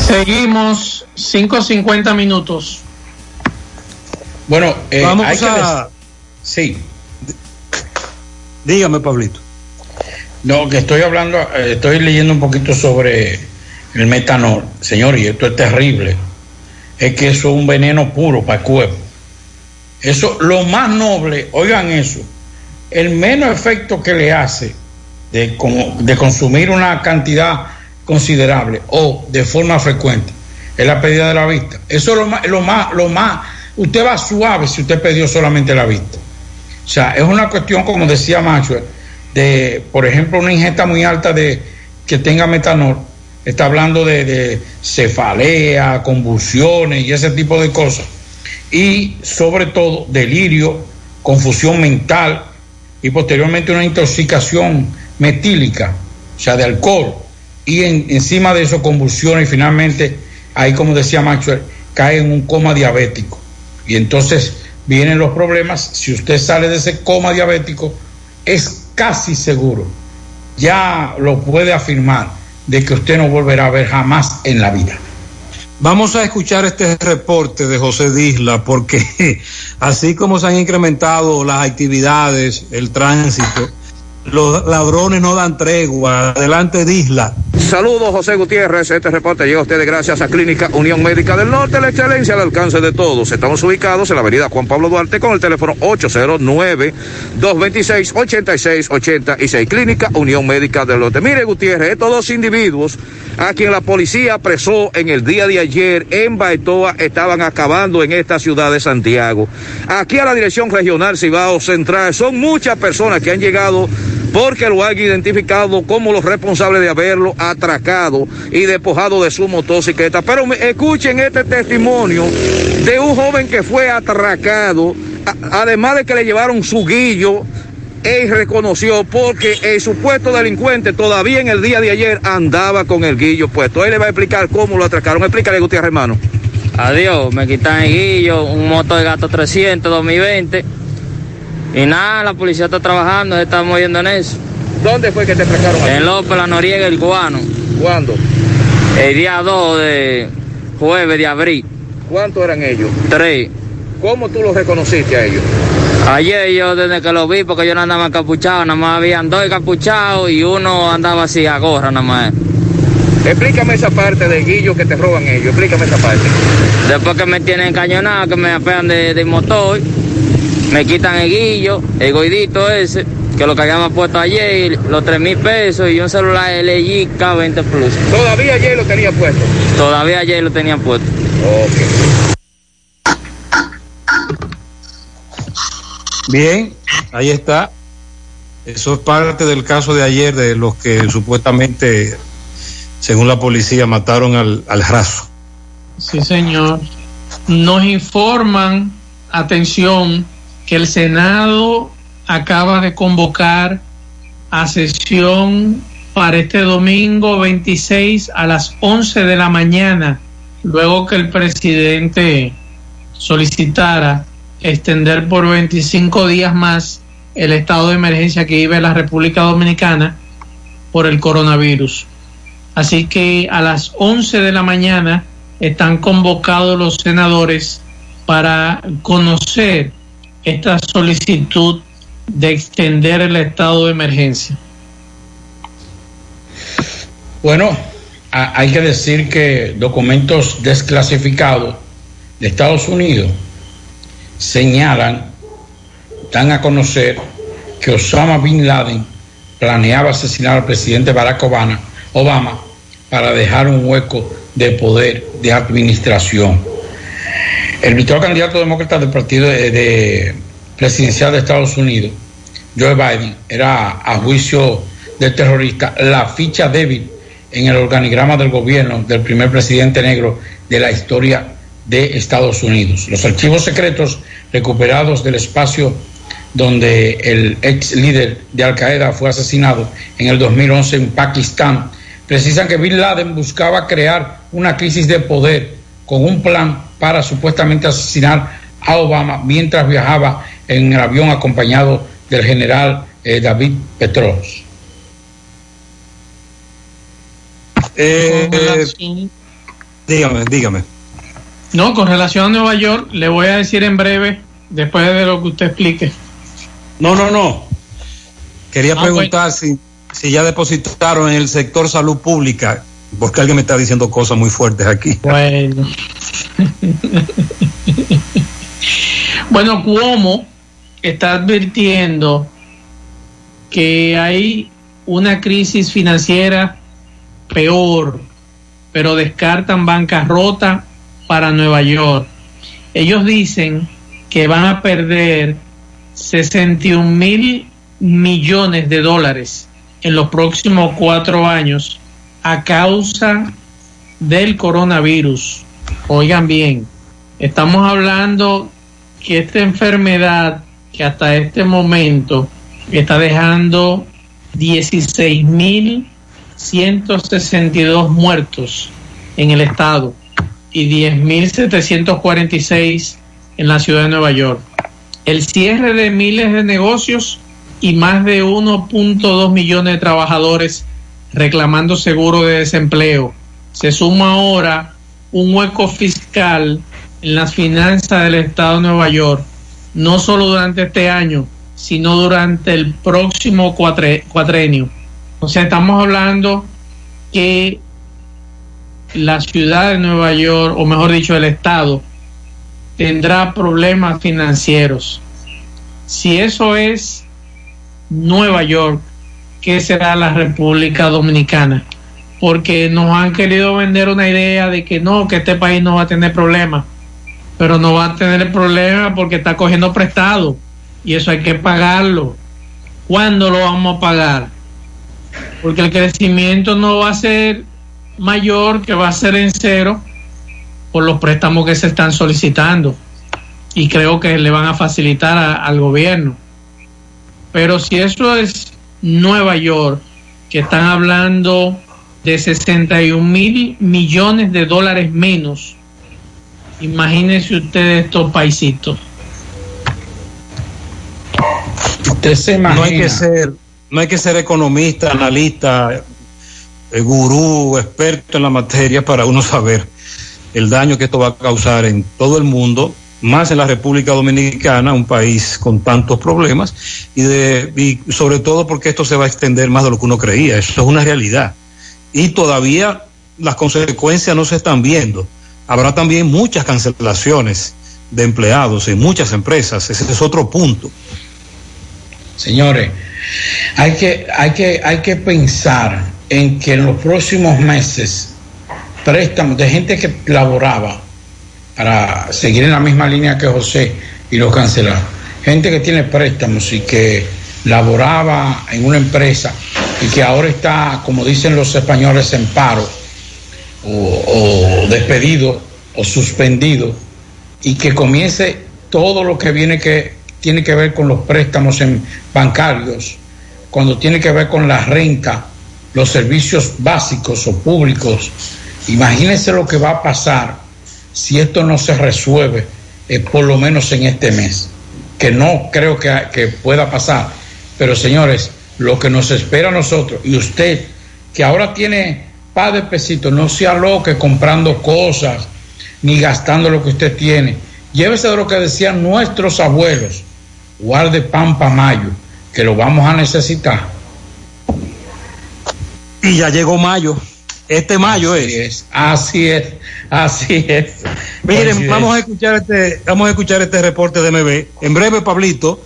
Seguimos 5.50 minutos. Bueno, eh, Vamos hay que a- des- Sí. Dígame, Pablito. No, que estoy hablando, eh, estoy leyendo un poquito sobre el metanol. Señor, y esto es terrible. Es que eso es un veneno puro para el cuerpo. Eso, lo más noble, oigan eso, el menos efecto que le hace de, de consumir una cantidad considerable o de forma frecuente es la pérdida de la vista. Eso es lo más, lo más, lo más, usted va suave si usted perdió solamente la vista. O sea, es una cuestión, como decía Maxwell, de, por ejemplo, una ingesta muy alta de que tenga metanol. Está hablando de, de cefalea, convulsiones y ese tipo de cosas. Y sobre todo delirio, confusión mental y posteriormente una intoxicación metílica, o sea, de alcohol. Y en- encima de eso convulsiones y finalmente, ahí como decía Maxwell, cae en un coma diabético. Y entonces vienen los problemas. Si usted sale de ese coma diabético, es casi seguro, ya lo puede afirmar, de que usted no volverá a ver jamás en la vida. Vamos a escuchar este reporte de José Disla porque (laughs) así como se han incrementado las actividades, el tránsito, los ladrones no dan tregua. Adelante Disla. Saludos, José Gutiérrez. Este reporte llega a ustedes gracias a Clínica Unión Médica del Norte, la excelencia al alcance de todos. Estamos ubicados en la avenida Juan Pablo Duarte con el teléfono 809-226-8686. Clínica Unión Médica del Norte. Mire, Gutiérrez, estos dos individuos a quien la policía apresó en el día de ayer en Baetoa estaban acabando en esta ciudad de Santiago. Aquí a la Dirección Regional Cibao Central son muchas personas que han llegado porque lo han identificado como los responsables de haberlo atracado y despojado de su motocicleta. Pero escuchen este testimonio de un joven que fue atracado, además de que le llevaron su guillo. Él reconoció porque el supuesto delincuente todavía en el día de ayer andaba con el guillo puesto. Él le va a explicar cómo lo atracaron. Explícale, Gutiérrez, hermano. Adiós, me quitan el guillo, un moto de gato 300 2020. Y nada, la policía está trabajando, se está moviendo en eso. ¿Dónde fue que te atracaron? En López, la Noriega, el Guano. ¿Cuándo? El día 2 de jueves de abril. ¿Cuántos eran ellos? Tres. ¿Cómo tú los reconociste a ellos? Ayer yo desde que lo vi, porque yo no andaba encapuchado, nada más habían dos encapuchados y uno andaba así a gorra nada más. Explícame esa parte de Guillo que te roban ellos, explícame esa parte. Después que me tienen encañonado, que me apean de, de motor, me quitan el guillo, el goidito ese, que lo que habíamos puesto ayer, los tres mil pesos y un celular LG K20 Plus. ¿Todavía ayer lo tenía puesto? Todavía ayer lo tenían puesto. Bien, ahí está. Eso es parte del caso de ayer de los que supuestamente, según la policía, mataron al, al raso. Sí, señor. Nos informan, atención, el Senado acaba de convocar a sesión para este domingo 26 a las 11 de la mañana, luego que el presidente solicitara extender por 25 días más el estado de emergencia que vive la República Dominicana por el coronavirus. Así que a las 11 de la mañana están convocados los senadores para conocer esta solicitud de extender el estado de emergencia. Bueno, hay que decir que documentos desclasificados de Estados Unidos señalan, dan a conocer que Osama Bin Laden planeaba asesinar al presidente Barack Obama, Obama para dejar un hueco de poder de administración. El virtual candidato demócrata del partido de, de presidencial de Estados Unidos, Joe Biden, era a juicio del terrorista la ficha débil en el organigrama del gobierno del primer presidente negro de la historia de Estados Unidos. Los archivos secretos recuperados del espacio donde el ex líder de Al Qaeda fue asesinado en el 2011 en Pakistán precisan que Bin Laden buscaba crear una crisis de poder con un plan para supuestamente asesinar a Obama mientras viajaba en el avión acompañado del general eh, David Petros. Eh, dígame, dígame. No, con relación a Nueva York, le voy a decir en breve, después de lo que usted explique. No, no, no. Quería Ah, preguntar si, si ya depositaron en el sector salud pública, porque alguien me está diciendo cosas muy fuertes aquí. Bueno. bueno, Cuomo está advirtiendo que hay una crisis financiera peor, pero descartan bancarrota para Nueva York. Ellos dicen que van a perder 61 mil millones de dólares en los próximos cuatro años a causa del coronavirus. Oigan bien, estamos hablando que esta enfermedad que hasta este momento está dejando 16.162 muertos en el estado y 10.746 en la ciudad de Nueva York. El cierre de miles de negocios y más de 1.2 millones de trabajadores reclamando seguro de desempleo. Se suma ahora un hueco fiscal en las finanzas del Estado de Nueva York, no solo durante este año, sino durante el próximo cuatre- cuatrenio. O sea, estamos hablando que la ciudad de Nueva York, o mejor dicho, el Estado, tendrá problemas financieros. Si eso es Nueva York, ¿qué será la República Dominicana? Porque nos han querido vender una idea de que no, que este país no va a tener problemas, pero no va a tener problemas porque está cogiendo prestado y eso hay que pagarlo. ¿Cuándo lo vamos a pagar? Porque el crecimiento no va a ser mayor, que va a ser en cero por los préstamos que se están solicitando y creo que le van a facilitar al gobierno. Pero si eso es Nueva York, que están hablando de 61 mil millones de dólares menos. Imagínense ustedes estos paisitos. Usted se No hay que ser, no hay que ser economista, analista, eh, gurú, experto en la materia para uno saber el daño que esto va a causar en todo el mundo, más en la República Dominicana, un país con tantos problemas, y, de, y sobre todo porque esto se va a extender más de lo que uno creía. Eso es una realidad. Y todavía las consecuencias no se están viendo. Habrá también muchas cancelaciones de empleados en muchas empresas. Ese es otro punto. Señores, hay que, hay que, hay que pensar en que en los próximos meses préstamos de gente que laboraba para seguir en la misma línea que José y lo cancelaron. Gente que tiene préstamos y que laboraba en una empresa y que ahora está, como dicen los españoles, en paro o, despedido o suspendido y que comience todo lo que viene que tiene que ver con los préstamos en bancarios, cuando tiene que ver con la renta, los servicios básicos o públicos. Imagínense lo que va a pasar si esto no se resuelve, eh, por lo menos en este mes, que no creo que, que pueda pasar. Pero señores, lo que nos espera a nosotros, y usted, que ahora tiene par de pesitos, no se aloque comprando cosas, ni gastando lo que usted tiene. Llévese de lo que decían nuestros abuelos, guarde pan para mayo, que lo vamos a necesitar. Y ya llegó mayo. Este mayo Así es. Así es, así es. Miren, vamos a escuchar este, vamos a escuchar este reporte de MB. En breve, Pablito,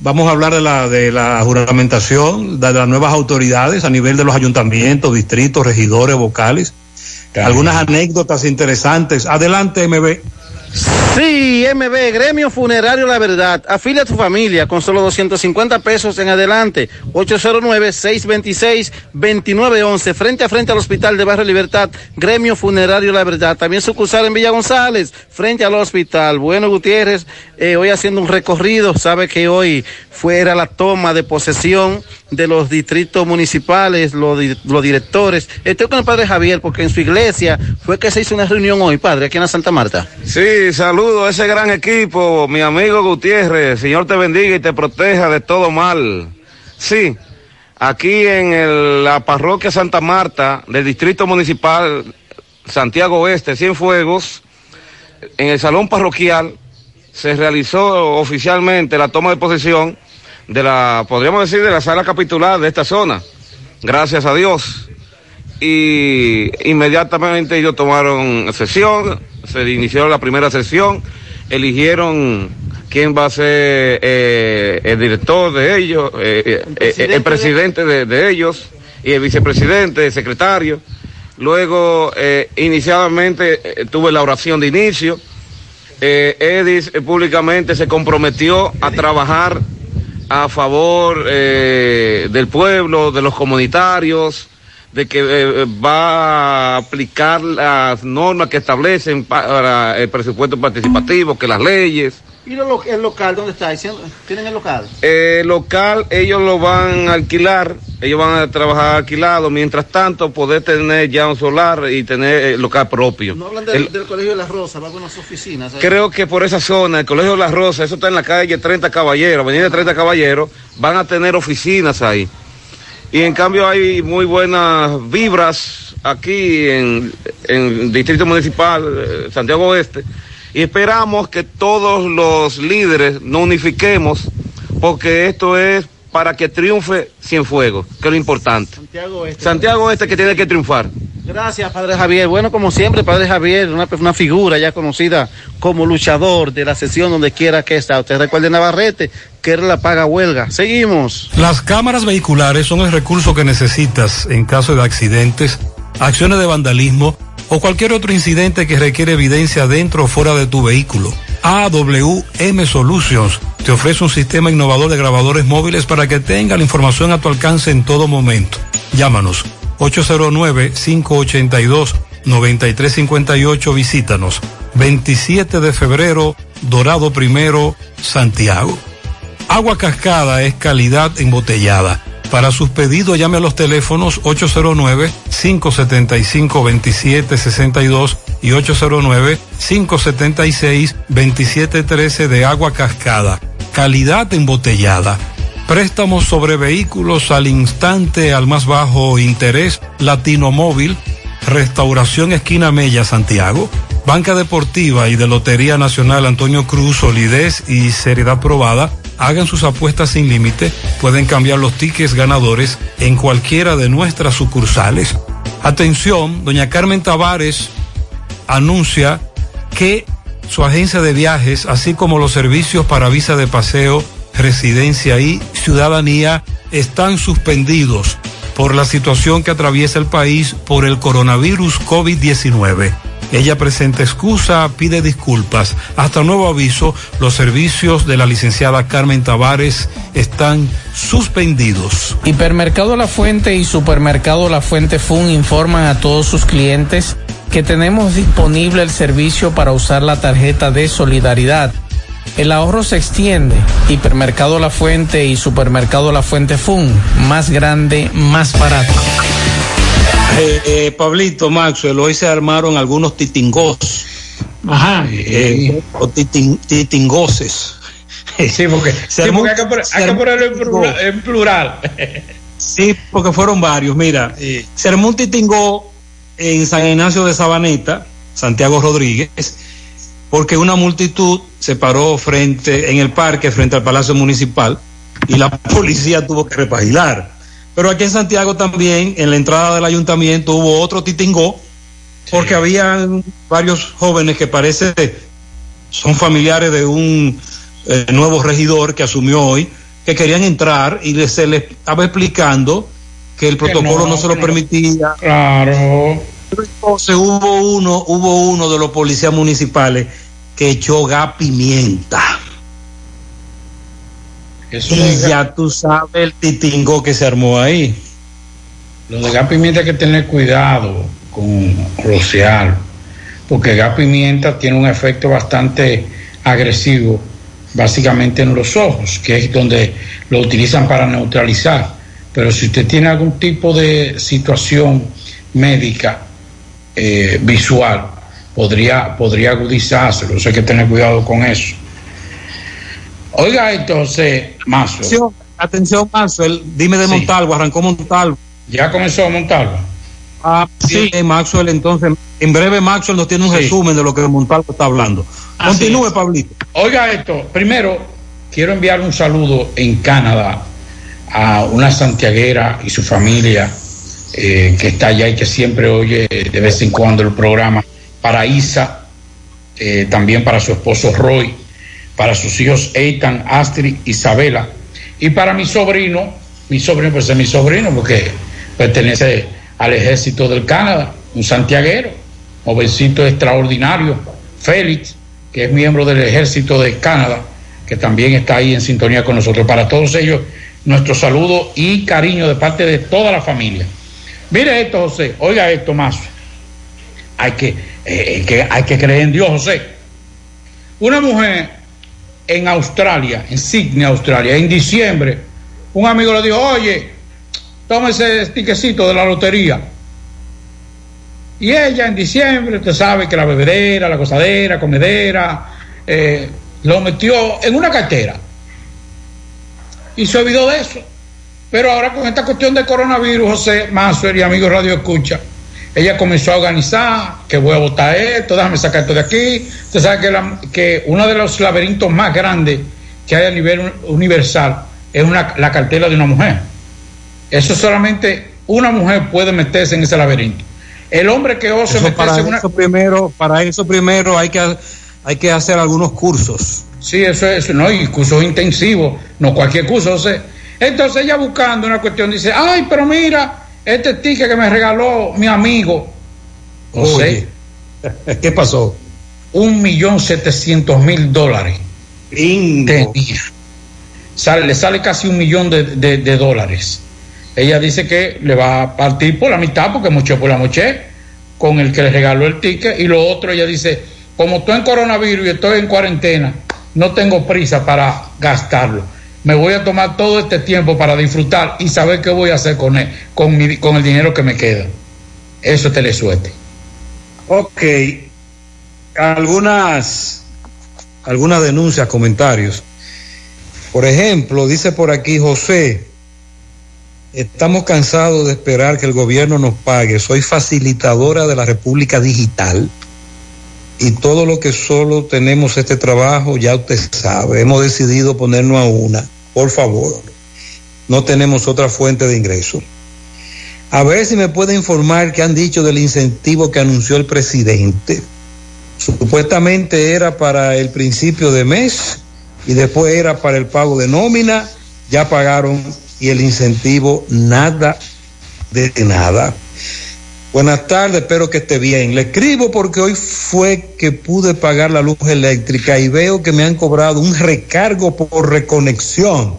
vamos a hablar de la, de la juramentación, de las nuevas autoridades a nivel de los ayuntamientos, distritos, regidores, vocales. Algunas anécdotas interesantes. Adelante, MB. Sí, MB, Gremio Funerario La Verdad. Afilia a tu familia con solo 250 pesos en adelante. 809-626-2911. Frente a frente al Hospital de Barrio Libertad. Gremio Funerario La Verdad. También sucursal en Villa González, frente al hospital. Bueno, Gutiérrez, eh, hoy haciendo un recorrido. Sabe que hoy fuera la toma de posesión de los distritos municipales, los, los directores. Estoy con el padre Javier porque en su iglesia fue que se hizo una reunión hoy, padre, aquí en la Santa Marta. Sí, saludo a ese gran equipo, mi amigo Gutiérrez. Señor te bendiga y te proteja de todo mal. Sí, aquí en la parroquia Santa Marta del Distrito Municipal Santiago Oeste, Cienfuegos, en el salón parroquial se realizó oficialmente la toma de posesión de la, podríamos decir, de la sala capitular de esta zona. Gracias a Dios y inmediatamente ellos tomaron sesión, se inició la primera sesión, eligieron quién va a ser eh, el director de ellos, eh, eh, eh, el presidente de, de ellos y el vicepresidente, el secretario. Luego, inicialmente tuve la oración de inicio. Edis públicamente se comprometió a trabajar a favor eh, del pueblo, de los comunitarios, de que eh, va a aplicar las normas que establecen para el presupuesto participativo, que las leyes. ¿Y lo- el local dónde está? ¿Tienen el local? Eh, local, ellos lo van a alquilar, ellos van a trabajar alquilado, mientras tanto poder tener ya un solar y tener eh, local propio. No hablan del, El- del Colegio de las Rosas, va a unas oficinas. Creo que por esa zona, el Colegio de las Rosas, eso está en la calle 30 Caballeros, Avenida 30 Caballeros, van a tener oficinas ahí. Y en cambio hay muy buenas vibras aquí en, en Distrito Municipal, eh, Santiago Oeste, y esperamos que todos los líderes nos unifiquemos, porque esto es para que triunfe Cienfuegos, que es lo importante. Santiago Este. Santiago Este que tiene que triunfar. Gracias, Padre Javier. Bueno, como siempre, Padre Javier, una, una figura ya conocida como luchador de la sesión donde quiera que está. Usted recuerde Navarrete, que era la paga huelga. Seguimos. Las cámaras vehiculares son el recurso que necesitas en caso de accidentes, acciones de vandalismo o cualquier otro incidente que requiere evidencia dentro o fuera de tu vehículo. AWM Solutions te ofrece un sistema innovador de grabadores móviles para que tenga la información a tu alcance en todo momento. Llámanos 809-582-9358. Visítanos 27 de febrero, Dorado Primero, Santiago. Agua Cascada es calidad embotellada. Para sus pedidos llame a los teléfonos 809-575-2762 y 809-576-2713 de agua cascada. Calidad embotellada. Préstamos sobre vehículos al instante al más bajo interés. Latino Móvil. Restauración Esquina Mella, Santiago. Banca Deportiva y de Lotería Nacional Antonio Cruz, solidez y seriedad probada. Hagan sus apuestas sin límite. Pueden cambiar los tickets ganadores en cualquiera de nuestras sucursales. Atención, doña Carmen Tavares anuncia que su agencia de viajes, así como los servicios para visa de paseo, residencia y ciudadanía, están suspendidos por la situación que atraviesa el país por el coronavirus COVID-19. Ella presenta excusa, pide disculpas. Hasta nuevo aviso, los servicios de la licenciada Carmen Tavares están suspendidos. Hipermercado La Fuente y Supermercado La Fuente Fun informan a todos sus clientes que tenemos disponible el servicio para usar la tarjeta de solidaridad. El ahorro se extiende. Hipermercado La Fuente y Supermercado La Fuente Fun. Más grande, más barato. Eh, eh, Pablito, Maxwell, hoy se armaron algunos titingos. Ajá. Eh, o titin- titingoses. Sí, porque, (laughs) sí, armó- porque hay que, se hay que ponerlo en plural. En plural. Sí, porque fueron varios. Mira, se armó un titingó en San Ignacio de Sabaneta, Santiago Rodríguez, porque una multitud se paró frente, en el parque, frente al Palacio Municipal, y la policía tuvo que repagilar. Pero aquí en Santiago también, en la entrada del ayuntamiento, hubo otro titingó, porque había varios jóvenes que parece son familiares de un eh, nuevo regidor que asumió hoy, que querían entrar y le- se les estaba explicando que el protocolo no, no, se lo permitía. Claro. Entonces hubo uno, hubo uno de los policías municipales que echó gas pimienta. Eso y ya tú sabes el titingo que se armó ahí. Lo de gas pimienta hay que tener cuidado con rociar, porque gas pimienta tiene un efecto bastante agresivo, básicamente en los ojos, que es donde lo utilizan para neutralizar. Pero si usted tiene algún tipo de situación médica eh, visual, podría, podría agudizárselo, eso hay que tener cuidado con eso. Oiga, entonces, Mazo. Atención, atención, Maxwell, dime de Sí. Montalvo, arrancó Montalvo. ¿Ya comenzó a montarlo? Ah, sí, Maxwell, entonces, en breve Maxwell nos tiene un Sí. resumen de lo que Montalvo está hablando. Así Continúe, es. Pablito. Oiga esto, primero quiero enviar un saludo en Canadá a una santiaguera y su familia eh, que está allá y que siempre oye de vez en cuando el programa, para Isa, eh, también para su esposo Roy, para sus hijos Eitan, Astrid, Isabela, y para mi sobrino, mi sobrino, pues es mi sobrino porque pertenece al ejército del Canadá, un santiaguero, jovencito extraordinario, Félix, que es miembro del ejército de Canadá, que también está ahí en sintonía con nosotros. Para todos ellos, nuestro saludo y cariño de parte de toda la familia. Mire esto, José, oiga esto más. Hay que, eh, que, hay que creer en Dios, José. Una mujer en Australia, en Sydney, Australia, en diciembre, un amigo le dijo, oye, toma ese tiquecito de la lotería. Y ella en diciembre, usted sabe que la bebedera, la gozadera, comedera, eh, lo metió en una cartera. Y se olvidó de eso. Pero ahora con esta cuestión de coronavirus, José Mazuer y amigos Radio Escucha, ella comenzó a organizar, que voy a votar esto, déjame sacar esto de aquí. Usted sabe que, la- que uno de los laberintos más grandes que hay a nivel un- universal es una, la cartera de una mujer. Eso solamente una mujer puede meterse en ese laberinto. El hombre que ose Eso meterse para en una... eso primero, para eso primero hay que hay que hacer algunos cursos. Sí, eso es, no, y cursos intensivos, no cualquier curso. o sea, entonces ella buscando una cuestión dice, ay, pero mira, este ticket que me regaló mi amigo, José, Oye, ¿qué pasó? un millón setecientos mil dólares. Tenía. Sale, le sale casi un millón de, de- de dólares. Ella dice que le va a partir por la mitad porque moché por la moché con el que le regaló el ticket y lo otro ella dice, como estoy en coronavirus y estoy en cuarentena, no tengo prisa para gastarlo. Me voy a tomar todo este tiempo para disfrutar y saber qué voy a hacer con con, mi- con el dinero que me queda. Eso es telesuerte. Ok. Algunas, algunas denuncias, comentarios. Por ejemplo, dice por aquí José, estamos cansados de esperar que el gobierno nos pague. Soy facilitadora de la República Digital y todo lo que solo tenemos este trabajo, ya usted sabe, hemos decidido ponernos a una. Por favor, no tenemos otra fuente de ingreso. A ver si me puede informar qué han dicho del incentivo que anunció el presidente. Supuestamente era para el principio de mes y después era para el pago de nómina. Ya pagaron y el incentivo nada de nada. Buenas tardes, espero que esté bien. Le escribo porque hoy fue que pude pagar la luz eléctrica y veo que me han cobrado un recargo por reconexión.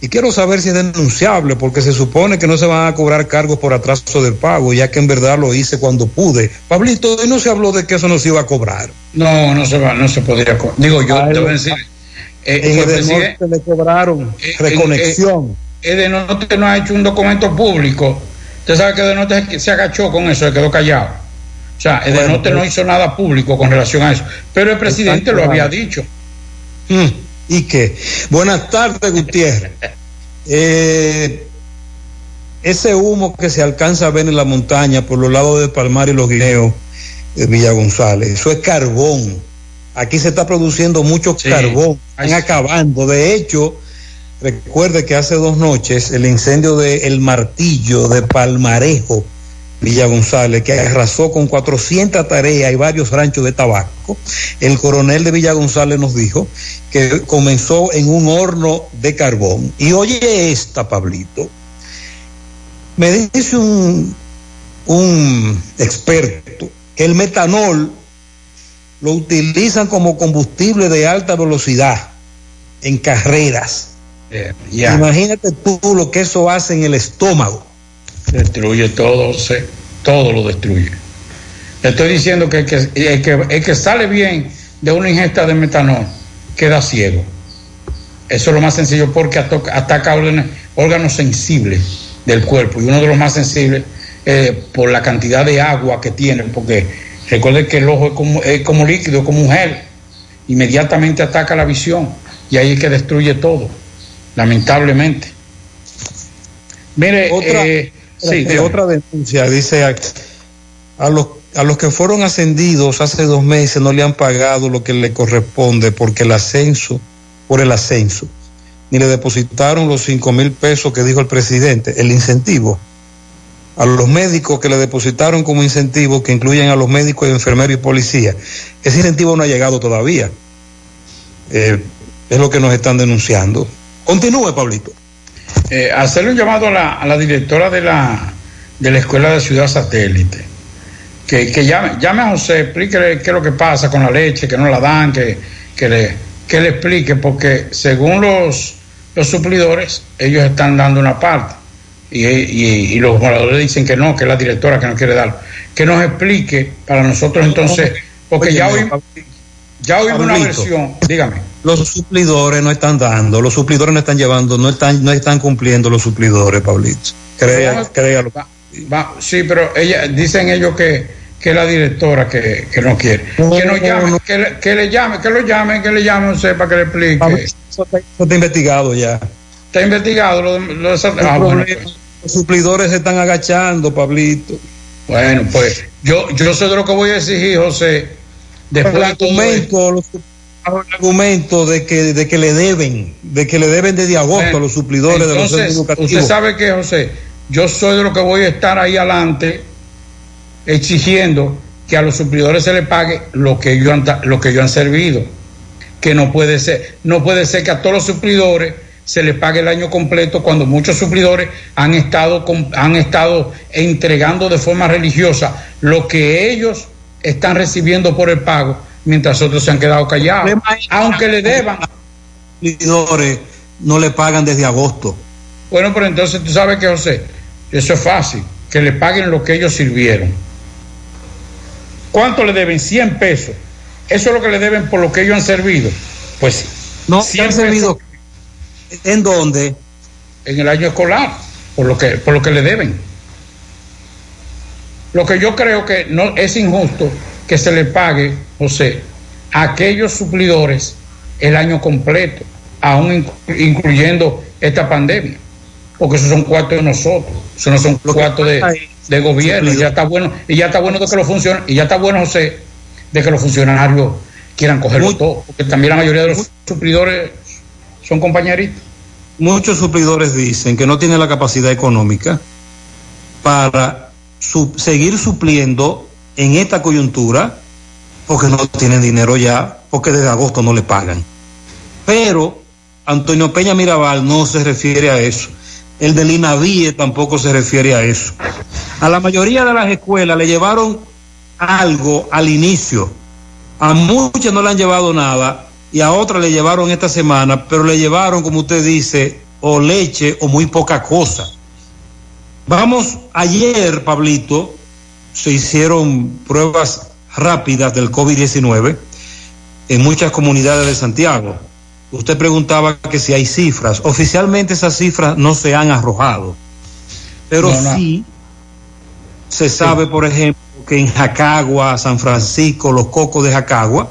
Y quiero saber si es denunciable, porque se supone que no se van a cobrar cargos por atraso del pago, ya que en verdad lo hice cuando pude. Pablito, y no se habló de que eso no se iba a cobrar. No, no se va, no se podría. co- Digo, yo te voy a decir. eh, en pues, el norte le cobraron reconexión. Eh, eh, Edenote no ha hecho un documento público. Usted sabe que Edenote se agachó con eso, se quedó callado. O sea, Edenote Bueno, no hizo nada público con relación a eso. Pero el presidente lo había dicho. Mm, ¿Y qué? Buenas tardes, Gutiérrez. Eh, ese humo que se alcanza a ver en la montaña por los lados de Palmar y los Guineos de Villa González, eso es carbón. Aquí se está produciendo mucho carbón, están acabando. De hecho, recuerde que hace dos noches el incendio de El Martillo de Palmarejo, Villa González, que arrasó con 400 tareas y varios ranchos de tabaco. El coronel de Villa González nos dijo que comenzó en un horno de carbón. Y oye esta, Pablito. Me dice un, un experto que el metanol lo utilizan como combustible de alta velocidad en carreras. Ya. Imagínate tú lo que eso hace en el estómago. Destruye todo, se- todo lo destruye. Le estoy diciendo que el que, el que, el que sale bien de una ingesta de metanol queda ciego. Eso es lo más sencillo porque ataca órganos, órganos sensibles del cuerpo y uno de los más sensibles eh, por la cantidad de agua que tiene, porque recuerde que el ojo es como, es como líquido, como un gel, inmediatamente ataca la visión y ahí es que destruye todo, lamentablemente. Mire, Otra, eh, sí, Espérate, dígame. otra denuncia, dice a, a los a los que fueron ascendidos hace dos meses no le han pagado lo que le corresponde porque el ascenso, por el ascenso, ni le depositaron los cinco mil pesos que dijo el presidente, el incentivo. A los médicos que le depositaron como incentivo, que incluyen a los médicos, enfermeros y policía, ese incentivo no ha llegado todavía. Eh, es lo que nos están denunciando. Continúe, Pablito. Eh, hacerle un llamado a la, a la directora de la, de la Escuela de Ciudad Satélite, que, que llame, llame a José, explíquele qué es lo que pasa con la leche, que no la dan, que, que, le, que le explique, porque según los, los suplidores, ellos están dando una parte, y, y- y los moradores dicen que no, que es la directora que no quiere dar. Que nos explique para nosotros entonces, porque ya oímos, ya oímos una versión, dígame. Los suplidores no están dando, los suplidores no están llevando, no están, no están cumpliendo los suplidores, Pablito. Crea, créalo. va- sí, pero ella, dicen ellos que, que la directora que, que no quiere. que nos llame, que, le, que le llame, que lo llame, que le llame, no sé, para que le explique. Eso está, eso está investigado ya. Está investigado lo, lo ah, bueno, pues. Los suplidores se están agachando, Pablito. Bueno, pues yo, yo sé de lo que voy a exigir, José. Después de todo argumento, los- el argumento de que, de que le deben, de que le deben desde agosto Bueno, a los suplidores de los Entonces, centros educativos. usted sabe que, José, yo soy de lo que voy a estar ahí adelante exigiendo que a los suplidores se les pague lo que ellos han, lo que ellos han servido. Que no puede ser, no puede ser que a todos los suplidores se les pague el año completo cuando muchos suplidores han estado, han estado entregando de forma religiosa lo que ellos están recibiendo por el pago, mientras otros se han quedado callados. Aunque le deban. Los no le pagan desde agosto. Bueno, pero entonces tú sabes que, José, eso es fácil, que le paguen lo que ellos sirvieron. ¿Cuánto le deben? 100 pesos. Eso es lo que le deben por lo que ellos han servido. Pues No, 100 han servido. ¿En dónde? En el año escolar, por lo que, por lo que le deben. Lo que yo creo que no es injusto que se le pague, José, a aquellos suplidores el año completo, aún inclu- incluyendo esta pandemia. Porque esos son cuartos de nosotros, esos no son cuartos de, de gobierno. Y ya está bueno, y ya está bueno de que los funcionarios, y ya está bueno, José, de que los funcionarios quieran cogerlo todo. Porque también la mayoría de los suplidores son compañeritos. Muchos suplidores dicen que no tienen la capacidad económica para seguir supliendo en esta coyuntura porque no tienen dinero ya, porque desde agosto no le pagan. Pero Antonio Peña Mirabal no se refiere a eso. El del INAVIE tampoco se refiere a eso. A la mayoría de las escuelas le llevaron algo al inicio. A muchas no le han llevado nada y a otras le llevaron esta semana, pero le llevaron, como usted dice, o leche o muy poca cosa. Vamos, ayer, Pablito, se hicieron pruebas rápidas del COVID-19 en muchas comunidades de Santiago. Usted preguntaba que si hay cifras. Oficialmente esas cifras no se han arrojado. Pero No, no. sí se sabe, por ejemplo, que en Jacagua, San Francisco, los cocos de Jacagua,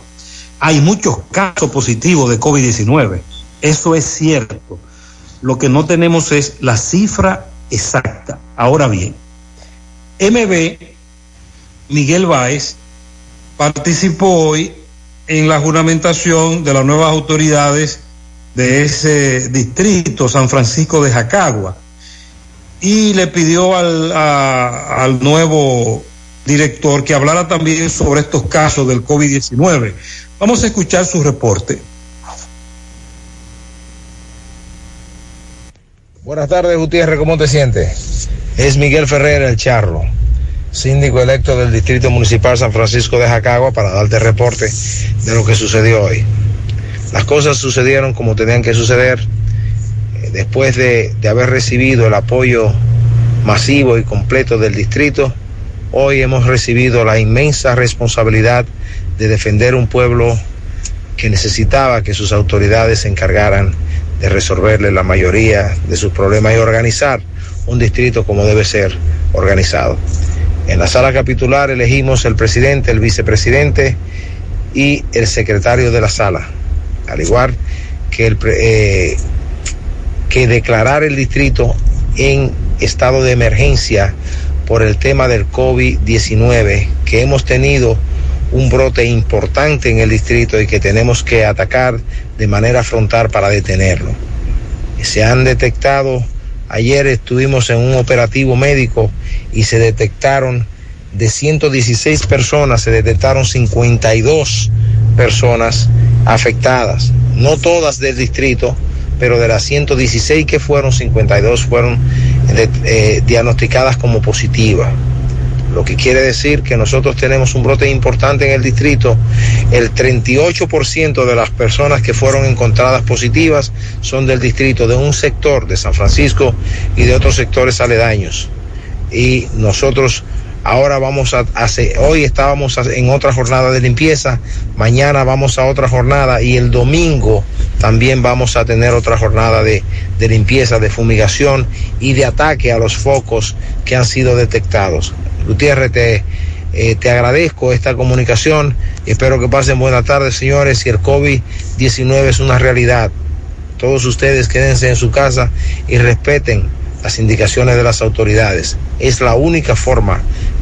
hay muchos casos positivos de COVID-19. Eso es cierto. Lo que no tenemos es la cifra exacta. Ahora bien, MB, Miguel Báez, participó hoy en la juramentación de las nuevas autoridades de ese distrito, San Francisco de Jacagua, y le pidió al, al nuevo director que hablara también sobre estos casos del COVID-19. Vamos a escuchar su reporte. Buenas tardes, Gutiérrez, ¿cómo te sientes? Es Miguel Ferrer, el Charro, síndico electo del Distrito Municipal San Francisco de Jacagua, para darte reporte de lo que sucedió hoy. Las cosas sucedieron como tenían que suceder. Eh, Después de, de haber recibido el apoyo masivo y completo del distrito, hoy hemos recibido la inmensa responsabilidad de defender un pueblo que necesitaba que sus autoridades se encargaran de resolverle la mayoría de sus problemas y organizar un distrito como debe ser organizado. En la sala capitular elegimos el presidente, el vicepresidente y el secretario de la sala, al igual que, eh, declarar el distrito en estado de emergencia por el tema del COVID-19, que hemos tenido un brote importante en el distrito y que tenemos que atacar de manera frontal para detenerlo. Se han detectado, ayer estuvimos en un operativo médico y se detectaron de 116 personas, se detectaron 52 personas afectadas, no todas del distrito, pero de las 116 que fueron, 52 fueron eh, diagnosticadas como positivas lo que quiere decir que nosotros tenemos un brote importante en el distrito. El 38% de las personas que fueron encontradas positivas son del distrito, de un sector de San Francisco y de otros sectores aledaños. Y nosotros ahora vamos a hacer, hoy estábamos en otra jornada de limpieza, mañana vamos a otra jornada y el domingo también vamos a tener otra jornada de, de limpieza, de fumigación y de ataque a los focos que han sido detectados. Gutiérrez, te, eh, te agradezco esta comunicación espero que pasen buenas tardes, señores. Y el COVID-19 es una realidad. Todos ustedes quédense en su casa y respeten las indicaciones de las autoridades. Es la única forma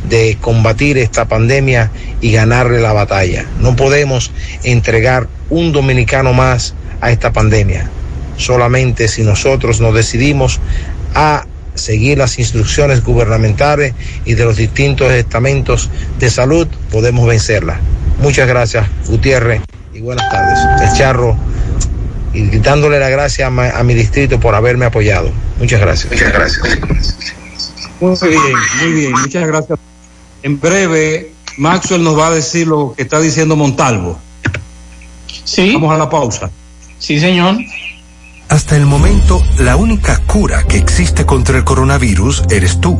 de combatir esta pandemia y ganarle la batalla. No podemos entregar un dominicano más a esta pandemia. Solamente si nosotros nos decidimos a seguir las instrucciones gubernamentales y de los distintos estamentos de salud, podemos vencerla. Muchas gracias, Gutiérrez, y buenas tardes. El Charro, y dándole la gracia a, ma- a mi distrito por haberme apoyado. Muchas gracias. Muchas gracias. Muy bien, muy bien, muchas gracias. En breve, Maxwell nos va a decir lo que está diciendo Montalvo. Sí. Vamos a la pausa. Sí, señor. Hasta el momento, la única cura que existe contra el coronavirus eres tú.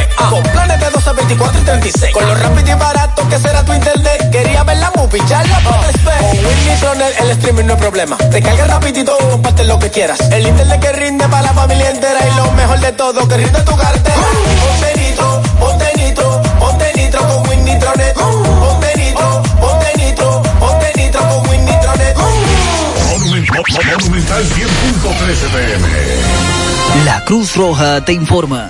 24 y 36. Con lo rápido y barato que será tu internet. Quería ver la movie, ya la puedes ver. Con Win Nitronet el streaming no es problema. Te carga rapidito, comparte lo que quieras. El internet que rinde para la familia entera. Y lo mejor de todo, que rinde tu cartera. Ponte nitro, ponte nitro, ponte nitro con Win Nitronet. Ponte nitro, ponte nitro, ponte nitro con Win Nitronet. Monumental 100.13 pm. La Cruz Roja te informa.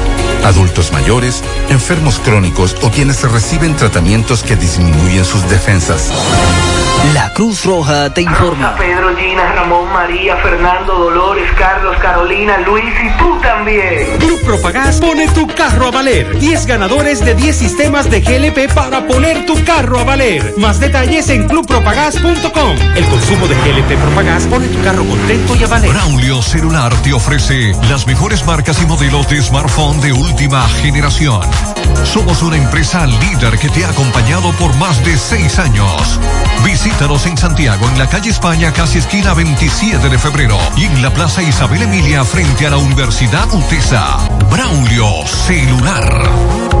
Adultos mayores, enfermos crónicos o quienes reciben tratamientos que disminuyen sus defensas. La Cruz Roja te informa. Pedro, Gina, Ramón, María, Fernando, Dolores, Carlos, Carolina, Luis y tú también. Club Propagás pone tu carro a valer. 10 ganadores de 10 sistemas de GLP para poner tu carro a valer. Más detalles en clubpropagás.com. El consumo de GLP Propagás pone tu carro contento y a valer. Braulio Celular te ofrece las mejores marcas y modelos de smartphone de última generación. Somos una empresa líder que te ha acompañado por más de seis años. Visítanos en Santiago, en la calle España, casi esquina 27 de febrero, y en la Plaza Isabel Emilia, frente a la Universidad UTESA. Braulio Celular.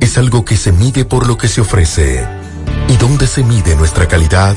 Es algo que se mide por lo que se ofrece. ¿Y dónde se mide nuestra calidad?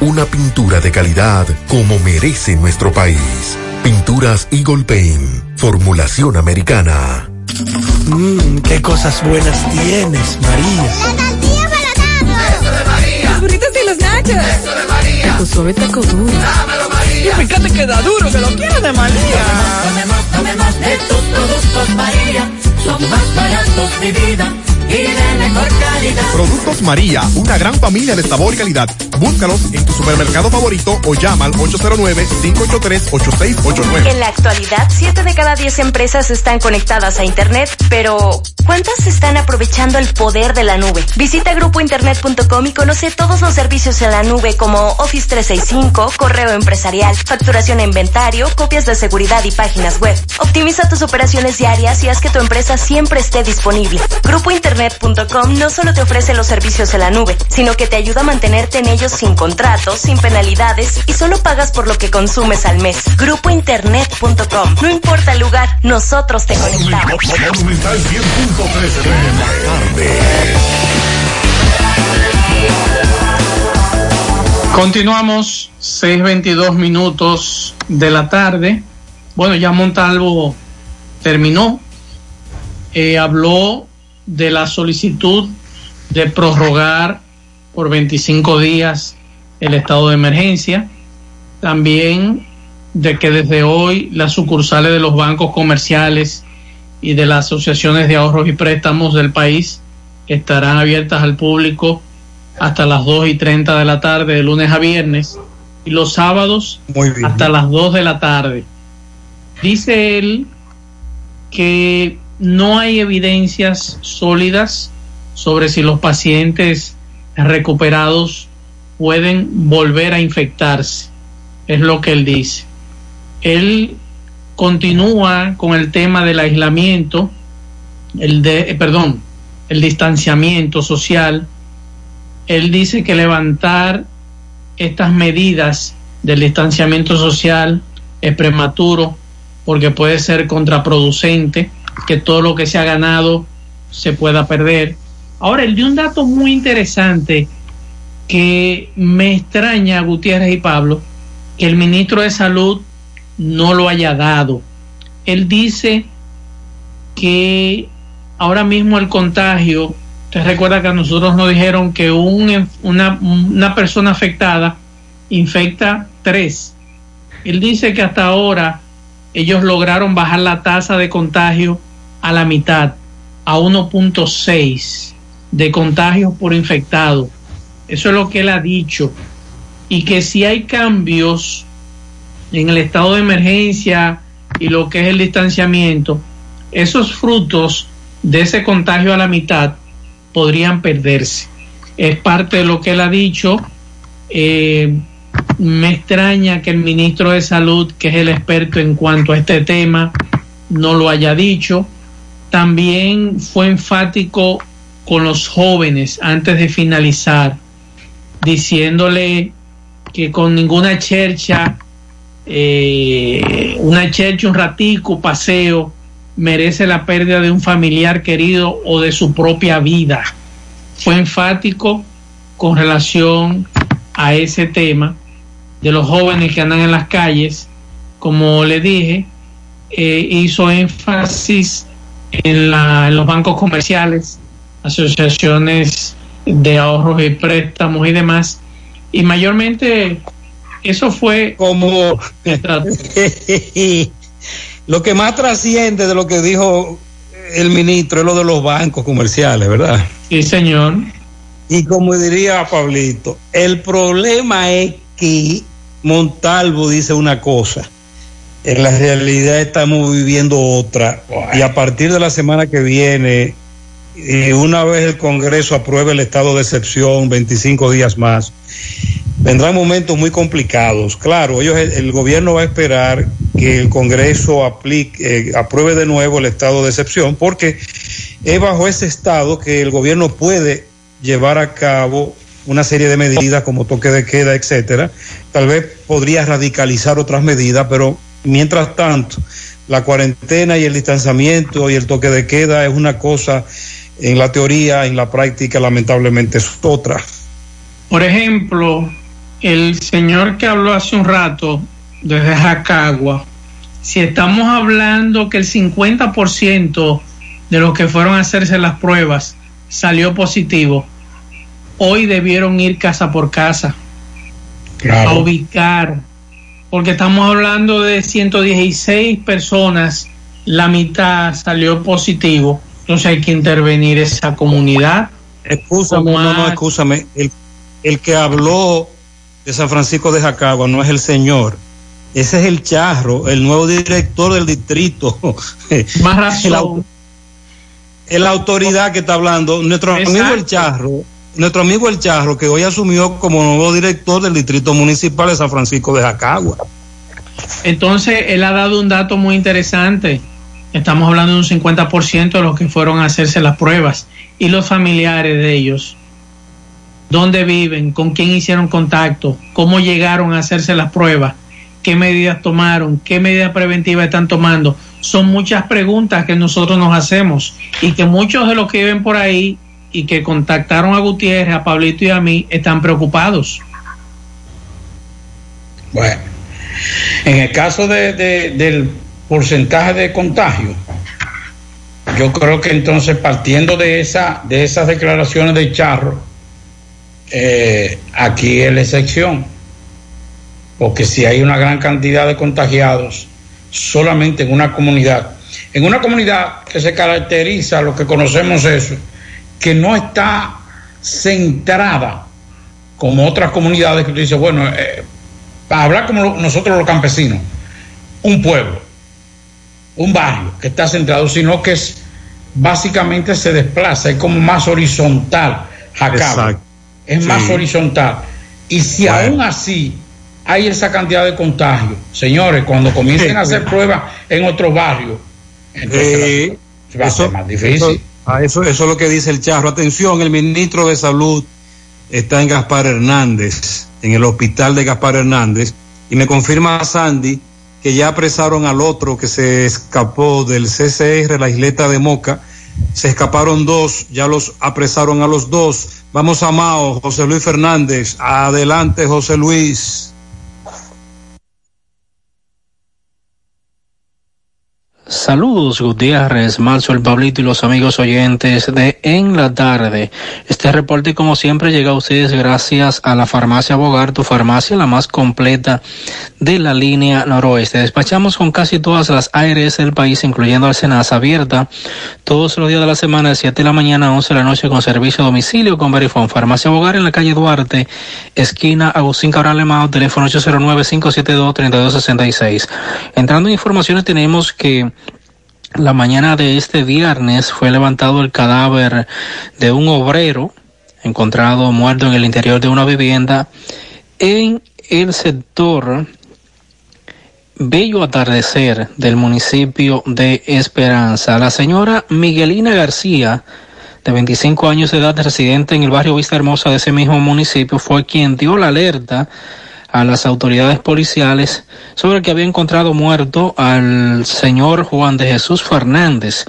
una pintura de calidad como merece nuestro país. Pinturas Eagle Paint, formulación americana. Mmm, qué cosas buenas tienes, María. La tortilla para Eso de María. Los burritos y los nachos. Eso de María. Tu suave taco duro. Dámelo, María. Y fíjate que da duro, que lo quiero de María. Tomemos, tomemos de tus productos María. Son más baratos de vida y de mejor calidad. Productos María, una gran familia de sabor y calidad. Búscalos en tu supermercado favorito o llama al 809-583-8689. En la actualidad, 7 de cada 10 empresas están conectadas a Internet, pero ¿cuántas están aprovechando el poder de la nube? Visita grupointernet.com y conoce todos los servicios en la nube como Office 365, correo empresarial, facturación e inventario, copias de seguridad y páginas web. Optimiza tus operaciones diarias y haz que tu empresa siempre esté disponible. Grupointernet.com no solo te ofrece los servicios en la nube, sino que te ayuda a mantenerte en ellos sin contratos, sin penalidades y solo pagas por lo que consumes al mes. Grupointernet.com. No importa el lugar, nosotros te conectamos. Monumental 100.13 de la tarde. Continuamos, 6.22 minutos de la tarde. Bueno, ya Montalvo terminó. Eh, habló de la solicitud de prorrogar por 25 días el estado de emergencia. También de que desde hoy las sucursales de los bancos comerciales y de las asociaciones de ahorros y préstamos del país estarán abiertas al público hasta las 2 y 30 de la tarde de lunes a viernes y los sábados hasta las 2 de la tarde. Dice él que no hay evidencias sólidas sobre si los pacientes recuperados pueden volver a infectarse. Es lo que él dice. Él continúa con el tema del aislamiento, el de, eh, perdón, el distanciamiento social. Él dice que levantar estas medidas del distanciamiento social es prematuro porque puede ser contraproducente, que todo lo que se ha ganado se pueda perder. Ahora, él dio un dato muy interesante que me extraña, Gutiérrez y Pablo, que el ministro de Salud no lo haya dado. Él dice que ahora mismo el contagio, usted recuerda que a nosotros nos dijeron que un, una persona afectada infecta tres. Él dice que hasta ahora ellos lograron bajar la tasa de contagio a la mitad, a 1.6 de contagios por infectado. Eso es lo que él ha dicho. Y que si hay cambios en el estado de emergencia y lo que es el distanciamiento, esos frutos de ese contagio a la mitad podrían perderse. Es parte de lo que él ha dicho. Eh, me extraña que el ministro de Salud, que es el experto en cuanto a este tema, no lo haya dicho. También fue enfático con los jóvenes antes de finalizar, diciéndole que con ninguna chercha, eh, una chercha, un ratico, paseo, merece la pérdida de un familiar querido o de su propia vida. Fue enfático con relación a ese tema de los jóvenes que andan en las calles, como le dije, eh, hizo énfasis en, la, en los bancos comerciales, asociaciones de ahorros y préstamos y demás. Y mayormente eso fue como (laughs) lo que más trasciende de lo que dijo el ministro es lo de los bancos comerciales, ¿verdad? Sí, señor. Y como diría Pablito, el problema es que Montalvo dice una cosa, en la realidad estamos viviendo otra, y a partir de la semana que viene, y una vez el Congreso apruebe el estado de excepción, 25 días más, vendrán momentos muy complicados. Claro, ellos, el, el gobierno va a esperar que el Congreso aplique, eh, apruebe de nuevo el estado de excepción, porque es bajo ese estado que el gobierno puede llevar a cabo una serie de medidas como toque de queda, etcétera. Tal vez podría radicalizar otras medidas, pero mientras tanto, la cuarentena y el distanciamiento y el toque de queda es una cosa en la teoría, en la práctica, lamentablemente es otra. Por ejemplo, el señor que habló hace un rato desde Jacagua, si estamos hablando que el 50% de los que fueron a hacerse las pruebas salió positivo, hoy debieron ir casa por casa Claro. a ubicar, porque estamos hablando de 116 personas, la mitad salió positivo, entonces hay que intervenir esa comunidad. Excúsame, no, no, excúsame. El, el que habló de San Francisco de Jacagua no es el señor. Ese es el charro, el nuevo director del distrito. (laughs) Más razón. Es la autoridad que está hablando. Nuestro amigo el charro, nuestro amigo el charro, que hoy asumió como nuevo director del distrito municipal de San Francisco de Jacagua. Entonces, él ha dado un dato muy interesante. Estamos hablando de un 50% de los que fueron a hacerse las pruebas y los familiares de ellos. ¿Dónde viven? ¿Con quién hicieron contacto? ¿Cómo llegaron a hacerse las pruebas? ¿Qué medidas tomaron? ¿Qué medidas preventivas están tomando? Son muchas preguntas que nosotros nos hacemos y que muchos de los que viven por ahí y que contactaron a Gutiérrez, a Pablito y a mí están preocupados. Bueno, en el caso de- de- del porcentaje de contagio, yo creo que entonces partiendo de esa de esas declaraciones de Charro, eh, aquí es la excepción, porque si hay una gran cantidad de contagiados solamente en una comunidad, en una comunidad que se caracteriza, lo que conocemos eso, que no está centrada como otras comunidades que tú dices, bueno, eh, para hablar como lo- nosotros los campesinos, un pueblo, un barrio que está centrado, sino que es básicamente se desplaza, es como más horizontal. Exacto. Es más horizontal. Y si Bueno. aún así hay esa cantidad de contagios, señores, cuando comiencen a (laughs) hacer pruebas en otros barrios, entonces Eh, va a ser más difícil. Eso, ah, eso, eso es lo que dice el charro. Atención, el ministro de Salud está en Gaspar Hernández, en el hospital de Gaspar Hernández, y me confirma Sandy que ya apresaron al otro que se escapó del CCR, la isleta de Moca. Se escaparon dos, ya los apresaron a los dos. Vamos a Mao, José Luis Fernández. Adelante, José Luis. Saludos Gutiérrez, Marzo, el Pablito y los amigos oyentes de En la Tarde. Este reporte como siempre llega a ustedes gracias a la farmacia Bogar, tu farmacia la más completa de la línea noroeste. Despachamos con casi todas las ARS del país, incluyendo Alcenas abierta todos los días de la semana de 7 de la mañana a 11 de la noche con servicio a domicilio con Verifone. Farmacia Bogar en la calle Duarte, esquina Agustín Cabral Lemao, teléfono 809-572-3266. Entrando en informaciones tenemos que la mañana de este viernes fue levantado el cadáver de un obrero encontrado muerto en el interior de una vivienda en el sector Bello Atardecer del municipio de Esperanza. La señora Miguelina García, de 25 años de edad, residente en el barrio Vista Hermosa de ese mismo municipio, fue quien dio la alerta a las autoridades policiales sobre que había encontrado muerto al señor Juan de Jesús Fernández,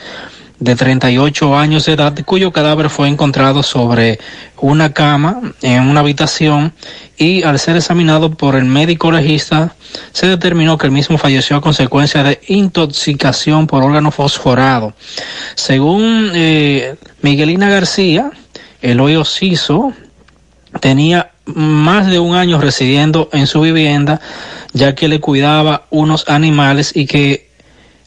de 38 años de edad, cuyo cadáver fue encontrado sobre una cama en una habitación y al ser examinado por el médico legista se determinó que el mismo falleció a consecuencia de intoxicación por órgano fosforado. Según eh, Miguelina García, el hoyo Ciso tenía más de un año residiendo en su vivienda, ya que le cuidaba unos animales y que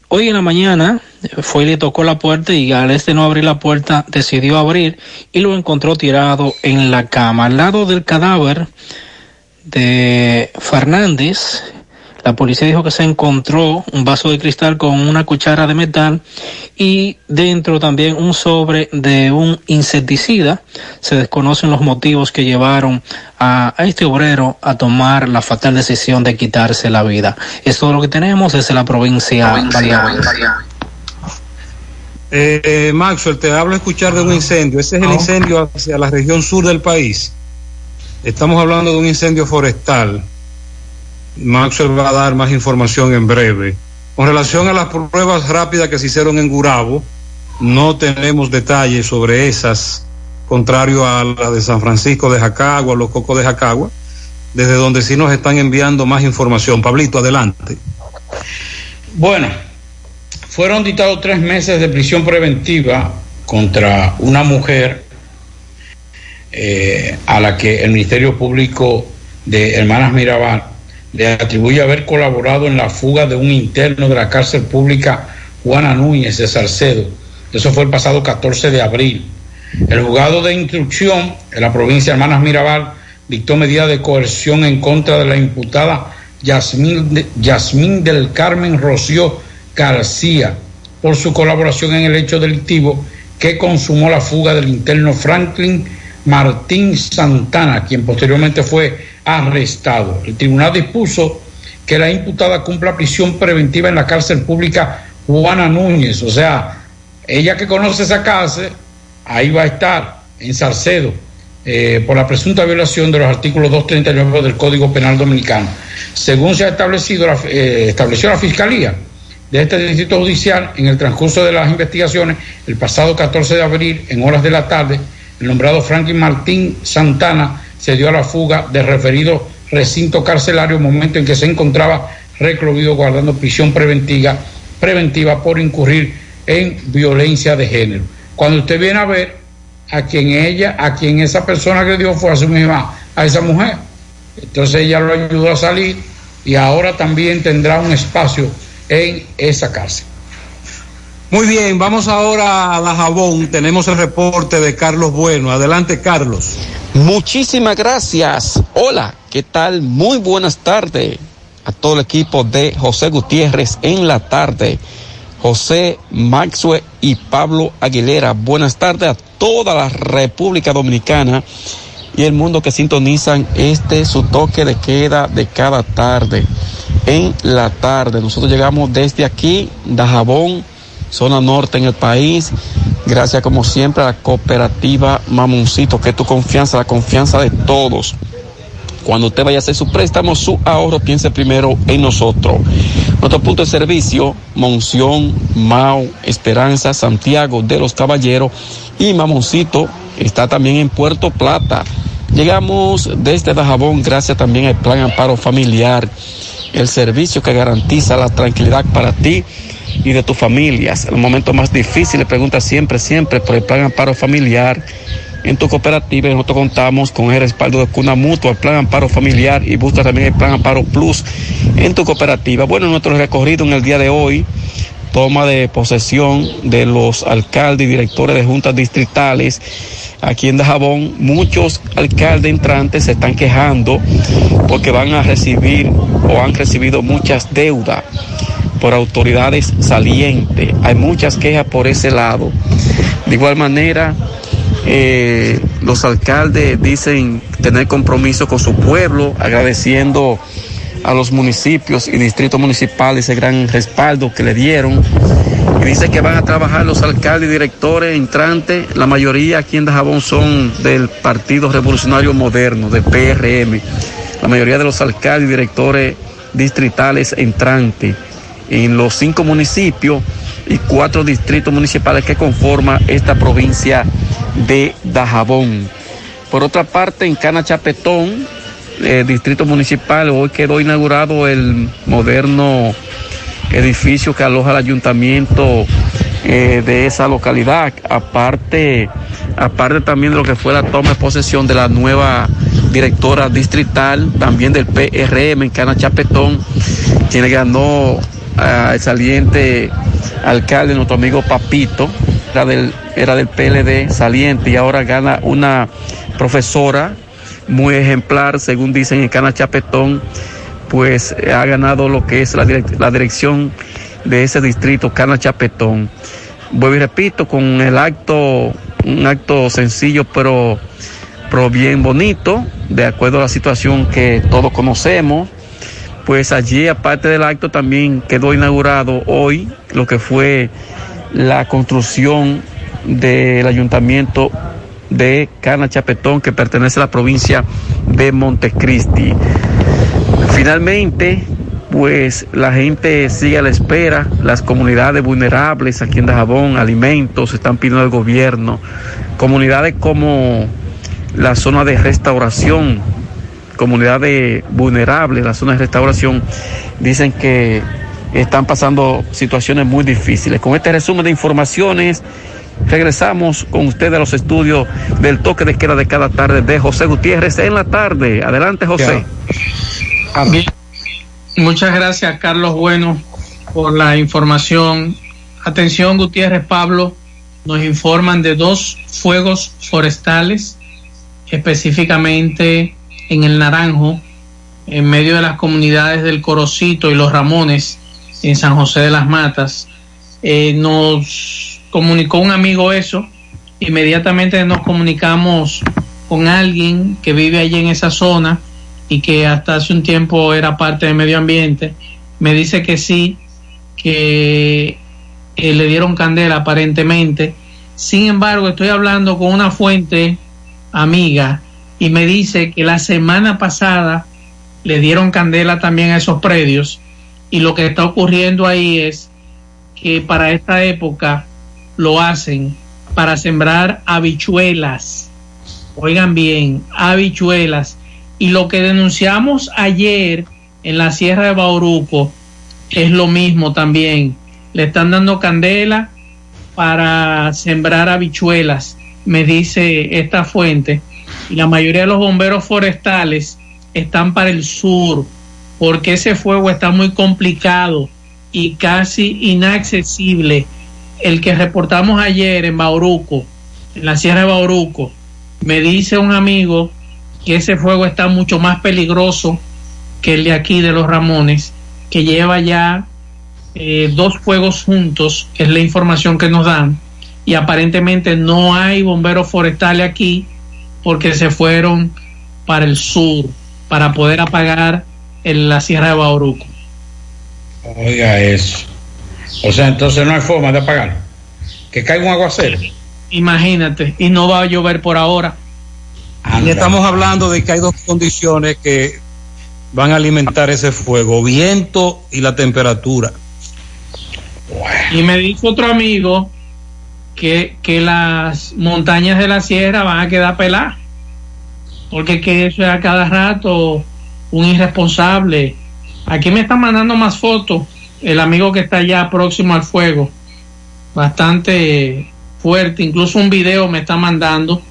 hoy en la mañana fue y le tocó la puerta y al este no abrir la puerta decidió abrir y lo encontró tirado en la cama. Al lado del cadáver de Fernández, la policía dijo que se encontró un vaso de cristal con una cuchara de metal y dentro también un sobre de un insecticida. Se desconocen los motivos que llevaron a, a este obrero a tomar la fatal decisión de quitarse la vida. Es todo lo que tenemos desde la provincia. Baleares. Eh, eh, Maxwell, te hablo a escuchar de un incendio. Ese es el incendio hacia la región sur del país. Estamos hablando de un incendio forestal. Maxwell va a dar más información en breve. Con relación a las pruebas rápidas que se hicieron en Gurabo, no tenemos detalles sobre esas, contrario a la de San Francisco de Jacagua, los cocos de Jacagua, desde donde sí nos están enviando más información. Pablito, adelante. Bueno, fueron dictados tres meses de prisión preventiva contra una mujer eh, a la que el Ministerio Público de Hermanas Mirabal le atribuye haber colaborado en la fuga de un interno de la cárcel pública Juana Núñez de Salcedo. Eso fue el pasado 14 de abril. El juzgado de instrucción en la provincia de Hermanas Mirabal dictó medida de coerción en contra de la imputada Yasmín, Yasmín del Carmen Rocío García por su colaboración en el hecho delictivo que consumó la fuga del interno Franklin Martín Santana, quien posteriormente fue arrestado. El tribunal dispuso que la imputada cumpla prisión preventiva en la cárcel pública Juana Núñez, o sea, ella que conoce esa cárcel, ahí va a estar, en Salcedo, eh, por la presunta violación de los artículos 239 del Código Penal Dominicano. Según se ha establecido, la, eh, estableció la Fiscalía de este Distrito Judicial, en el transcurso de las investigaciones, el pasado 14 de abril, en horas de la tarde, el nombrado Franklin Martín Santana se dio a la fuga del referido recinto carcelario, momento en que se encontraba recluido guardando prisión preventiva, preventiva por incurrir en violencia de género. Cuando usted viene a ver a quien ella, a quien esa persona agredió fue a su misma, a esa mujer. Entonces ella lo ayudó a salir y ahora también tendrá un espacio en esa cárcel. Muy bien, vamos ahora a la Jabón. Tenemos el reporte de Carlos Bueno. Adelante, Carlos. Muchísimas gracias. Hola, ¿qué tal? Muy buenas tardes a todo el equipo de José Gutiérrez en la tarde. José Maxwell y Pablo Aguilera. Buenas tardes a toda la República Dominicana y el mundo que sintonizan este su toque de queda de cada tarde. En la tarde, nosotros llegamos desde aquí, Dajabón, zona norte en el país. Gracias como siempre a la cooperativa Mamoncito, que es tu confianza, la confianza de todos. Cuando usted vaya a hacer su préstamo, su ahorro, piense primero en nosotros. Nuestro punto de servicio, Monción, Mao, Esperanza, Santiago de los Caballeros y Mamoncito está también en Puerto Plata. Llegamos desde Dajabón gracias también al Plan Amparo Familiar, el servicio que garantiza la tranquilidad para ti y de tus familias. En los momentos más difíciles, pregunta siempre, siempre por el Plan Amparo Familiar en tu cooperativa nosotros contamos con el respaldo de Cuna Mutua, el Plan Amparo Familiar y busca también el Plan Amparo Plus en tu cooperativa. Bueno, nuestro recorrido en el día de hoy, toma de posesión de los alcaldes y directores de juntas distritales aquí en Dajabón, muchos alcaldes entrantes se están quejando porque van a recibir o han recibido muchas deudas por autoridades salientes. Hay muchas quejas por ese lado. De igual manera, eh, los alcaldes dicen tener compromiso con su pueblo, agradeciendo a los municipios y distritos municipales el gran respaldo que le dieron. Y dice que van a trabajar los alcaldes y directores entrantes, la mayoría aquí en Dajabón son del Partido Revolucionario Moderno, del PRM. La mayoría de los alcaldes y directores distritales entrantes en los cinco municipios y cuatro distritos municipales que conforman esta provincia de Dajabón. Por otra parte, en Cana Chapetón, eh, distrito municipal, hoy quedó inaugurado el moderno edificio que aloja el ayuntamiento eh, de esa localidad, aparte, aparte también de lo que fue la toma de posesión de la nueva directora distrital, también del PRM en Cana Chapetón, quien ganó al saliente alcalde, nuestro amigo Papito, era del, era del PLD saliente y ahora gana una profesora muy ejemplar, según dicen en Cana Chapetón, pues ha ganado lo que es la, la dirección de ese distrito, Cana Chapetón. Vuelvo y repito, con el acto, un acto sencillo, pero, pero bien bonito, de acuerdo a la situación que todos conocemos. Pues allí, aparte del acto, también quedó inaugurado hoy lo que fue la construcción del ayuntamiento de Cana Chapetón, que pertenece a la provincia de Montecristi. Finalmente, pues la gente sigue a la espera, las comunidades vulnerables aquí en Dajabón, alimentos, están pidiendo al gobierno, comunidades como la zona de restauración, comunidades vulnerables, la zona de restauración, dicen que están pasando situaciones muy difíciles. Con este resumen de informaciones, regresamos con ustedes a los estudios del toque de queda de cada tarde de José Gutiérrez en la tarde. Adelante, José. Bien. Muchas gracias, Carlos Bueno, por la información. Atención, Gutiérrez Pablo, nos informan de dos fuegos forestales, específicamente en el Naranjo, en medio de las comunidades del Corocito y los Ramones, en San José de las Matas. Eh, nos comunicó un amigo eso, inmediatamente nos comunicamos con alguien que vive allí en esa zona y que hasta hace un tiempo era parte del medio ambiente. Me dice que sí, que eh, le dieron candela aparentemente. Sin embargo, estoy hablando con una fuente amiga y me dice que la semana pasada le dieron candela también a esos predios y lo que está ocurriendo ahí es que para esta época lo hacen para sembrar habichuelas. Oigan bien, habichuelas. Y lo que denunciamos ayer en la Sierra de Bauruco es lo mismo también. Le están dando candela para sembrar habichuelas, me dice esta fuente. Y la mayoría de los bomberos forestales están para el sur, porque ese fuego está muy complicado y casi inaccesible. El que reportamos ayer en Bauruco, en la Sierra de Bauruco, me dice un amigo que ese fuego está mucho más peligroso que el de aquí de los Ramones, que lleva ya eh, dos fuegos juntos, que es la información que nos dan, y aparentemente no hay bomberos forestales aquí porque se fueron para el sur para poder apagar en la Sierra de Bauruco. Oiga eso. O sea, entonces no hay forma de apagar. Que caiga un aguacero. Imagínate, y no va a llover por ahora. Y estamos hablando de que hay dos condiciones que van a alimentar ese fuego, viento y la temperatura. Y me dijo otro amigo que, que las montañas de la sierra van a quedar peladas. Porque que eso es a cada rato un irresponsable. Aquí me están mandando más fotos. El amigo que está allá próximo al fuego. Bastante fuerte. Incluso un video me está mandando.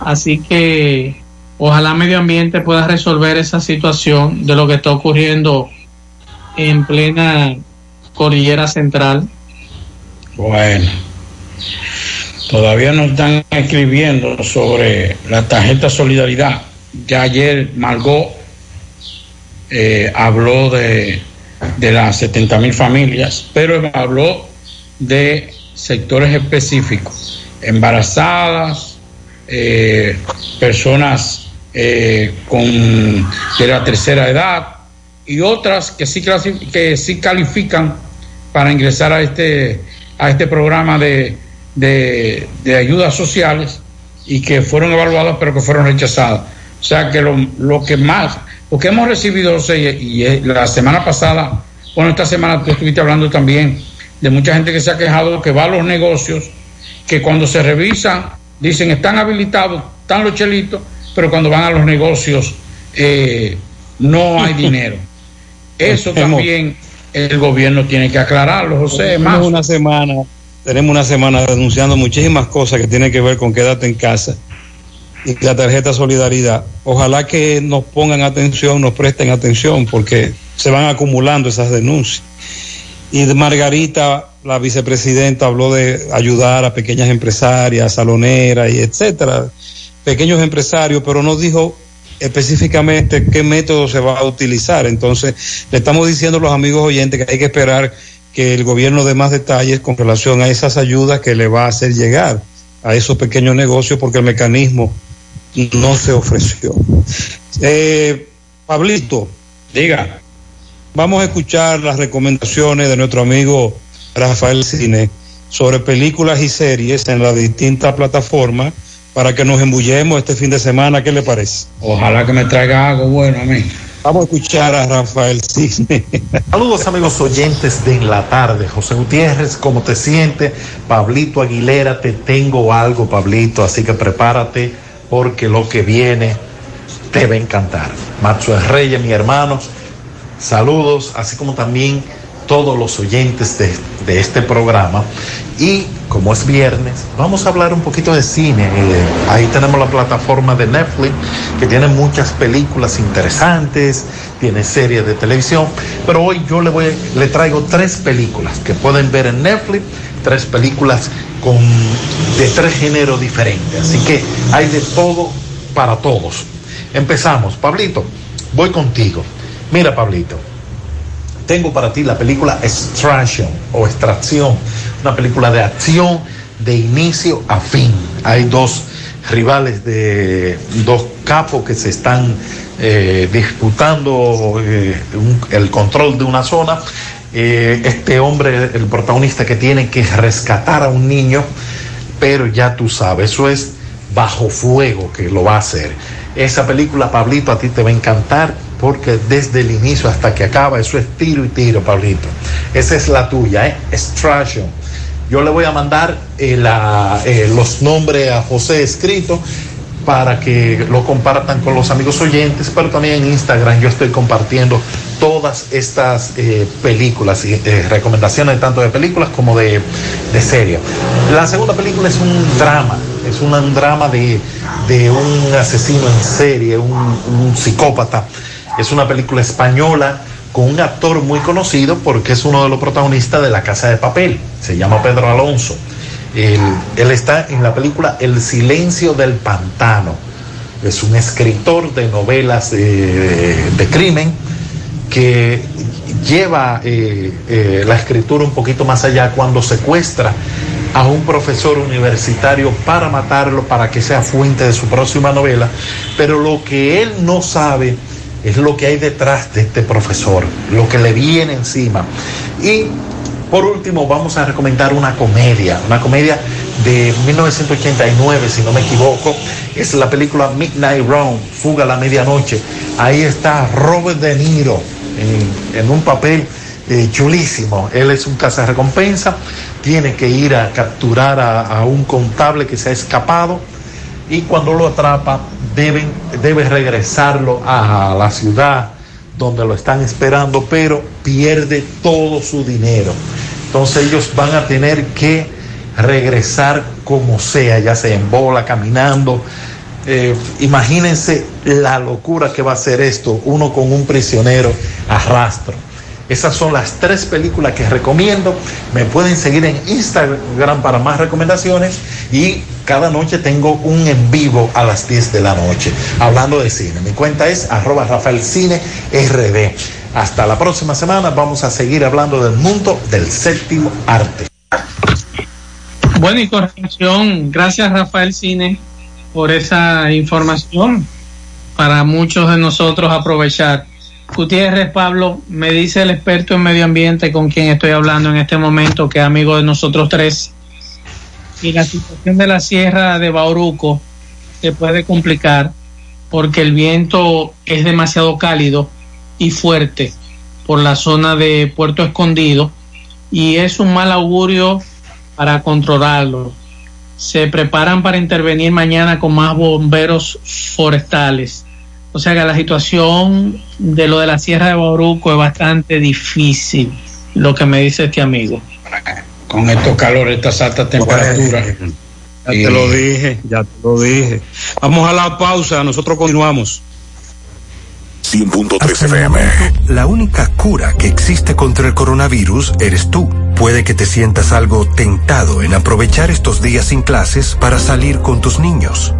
Así que ojalá medio ambiente pueda resolver esa situación de lo que está ocurriendo en plena cordillera central. Bueno, todavía nos están escribiendo sobre la tarjeta Solidaridad. Ya ayer Margot eh, habló de, de las 70 mil familias, pero habló de sectores específicos, embarazadas, eh, personas eh, con de la tercera edad y otras que sí, que sí califican para ingresar a este, a este programa de, de, de ayudas sociales y que fueron evaluadas pero que fueron rechazadas. O sea que lo, lo que más, lo que hemos recibido, José, y, y la semana pasada, bueno, esta semana tú estuviste hablando también de mucha gente que se ha quejado que va a los negocios, que cuando se revisan, dicen están habilitados, están los chelitos, pero cuando van a los negocios eh, no hay (laughs) dinero. Eso también el gobierno tiene que aclararlo, José. Más. una semana, tenemos una semana denunciando muchísimas cosas que tienen que ver con quédate en casa y la tarjeta solidaridad. Ojalá que nos pongan atención, nos presten atención, porque se van acumulando esas denuncias. Y Margarita, la vicepresidenta, habló de ayudar a pequeñas empresarias, saloneras y etcétera, pequeños empresarios, pero no dijo específicamente qué método se va a utilizar. Entonces, le estamos diciendo a los amigos oyentes que hay que esperar que el gobierno dé más detalles con relación a esas ayudas que le va a hacer llegar a esos pequeños negocios porque el mecanismo no se ofreció. Eh, Pablito, diga. Vamos a escuchar las recomendaciones de nuestro amigo Rafael Cine sobre películas y series en las distintas plataformas para que nos embullemos este fin de semana. ¿Qué le parece? Ojalá que me traiga algo bueno a mí. Vamos a escuchar a Rafael Cisne. (laughs) Saludos amigos oyentes de En la Tarde. José Gutiérrez, ¿cómo te sientes? Pablito Aguilera, te tengo algo, Pablito, así que prepárate porque lo que viene te va a encantar. Macho Reyes, mi hermano, saludos, así como también todos los oyentes de, de este programa. Y como es viernes, vamos a hablar un poquito de cine. Eh, ahí tenemos la plataforma de Netflix, que tiene muchas películas interesantes, tiene series de televisión, pero hoy yo le, voy, le traigo tres películas que pueden ver en Netflix, tres películas con, de tres géneros diferentes. Así que hay de todo para todos. Empezamos. Pablito, voy contigo. Mira, Pablito, tengo para ti la película Extraction o Extracción, una película de acción de inicio a fin. Hay dos rivales de dos capos que se están eh, disputando eh, el control de una zona. Eh, este hombre, el protagonista que tiene que rescatar a un niño, pero ya tú sabes, eso es bajo fuego que lo va a hacer. Esa película, Pablito, a ti te va a encantar porque desde el inicio hasta que acaba, eso es tiro y tiro, Pablito. Esa es la tuya, ¿eh? Extraction. Yo le voy a mandar eh, eh, los nombres a José escrito para que lo compartan con los amigos oyentes, pero también en Instagram yo estoy compartiendo todas estas eh, películas y recomendaciones tanto de películas como de, series. La segunda película es un drama, es un drama de, un asesino en serie, un psicópata. Es una película española con un actor muy conocido porque es uno de los protagonistas de La Casa de Papel. Se llama Pedro Alonso. Él, está en la película El silencio del pantano. Es un escritor de novelas de, de crimen que lleva eh, eh, la escritura un poquito más allá cuando secuestra a un profesor universitario para matarlo, para que sea fuente de su próxima novela. Pero lo que él no sabe es lo que hay detrás de este profesor, lo que le viene encima. Y por último, vamos a recomendar una comedia, una comedia de 1989, si no me equivoco. Es la película Midnight Run, Fuga a la Medianoche. Ahí está Robert De Niro en, un papel eh, chulísimo. Él es un cazarrecompensa, tiene que ir a capturar a un contable que se ha escapado y cuando lo atrapa deben, debe regresarlo a la ciudad donde lo están esperando, pero pierde todo su dinero. Entonces ellos van a tener que regresar como sea, ya sea en bola, caminando. Eh, imagínense la locura que va a ser esto, uno con un prisionero a rastro. Esas son las tres películas que recomiendo. Me pueden seguir en Instagram para más recomendaciones y cada noche tengo un en vivo a las 10 de la noche hablando de cine. Mi cuenta es arroba Rafael Cine RD. Hasta la próxima semana vamos a seguir hablando del mundo del séptimo arte. Bueno, y corrección, gracias Rafael Cine por esa información para muchos de nosotros aprovechar. Gutiérrez Pablo, me dice el experto en medio ambiente con quien estoy hablando en este momento, que es amigo de nosotros tres, y la situación de la sierra de Bauruco se puede complicar porque el viento es demasiado cálido y fuerte por la zona de Puerto Escondido y es un mal augurio para controlarlo. Se preparan para intervenir mañana con más bomberos forestales. O sea que la situación de lo de la Sierra de Bauruco es bastante difícil, lo que me dice este amigo. Con estos calores, estas altas temperaturas. Ya te lo dije, ya te lo dije. Vamos a la pausa, nosotros continuamos. 100.3 FM. La única cura que existe contra el coronavirus eres tú. Puede que te sientas algo tentado en aprovechar estos días sin clases para salir con tus niños.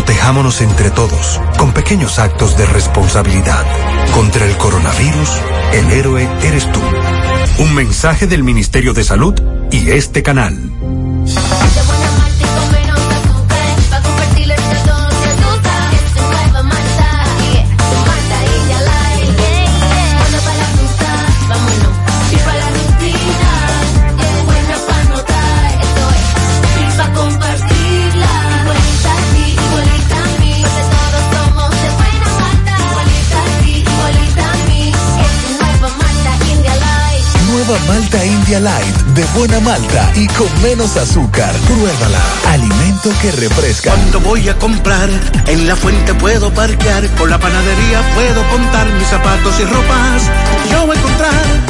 Protejámonos entre todos, con pequeños actos de responsabilidad. Contra el coronavirus, el héroe eres tú. Un mensaje del Ministerio de Salud y este canal. Malta India Light de buena malta y con menos azúcar. Pruébala. Alimento que refresca. Cuando voy a comprar, en la fuente puedo parquear, con la panadería puedo contar mis zapatos y ropas. Yo voy a encontrar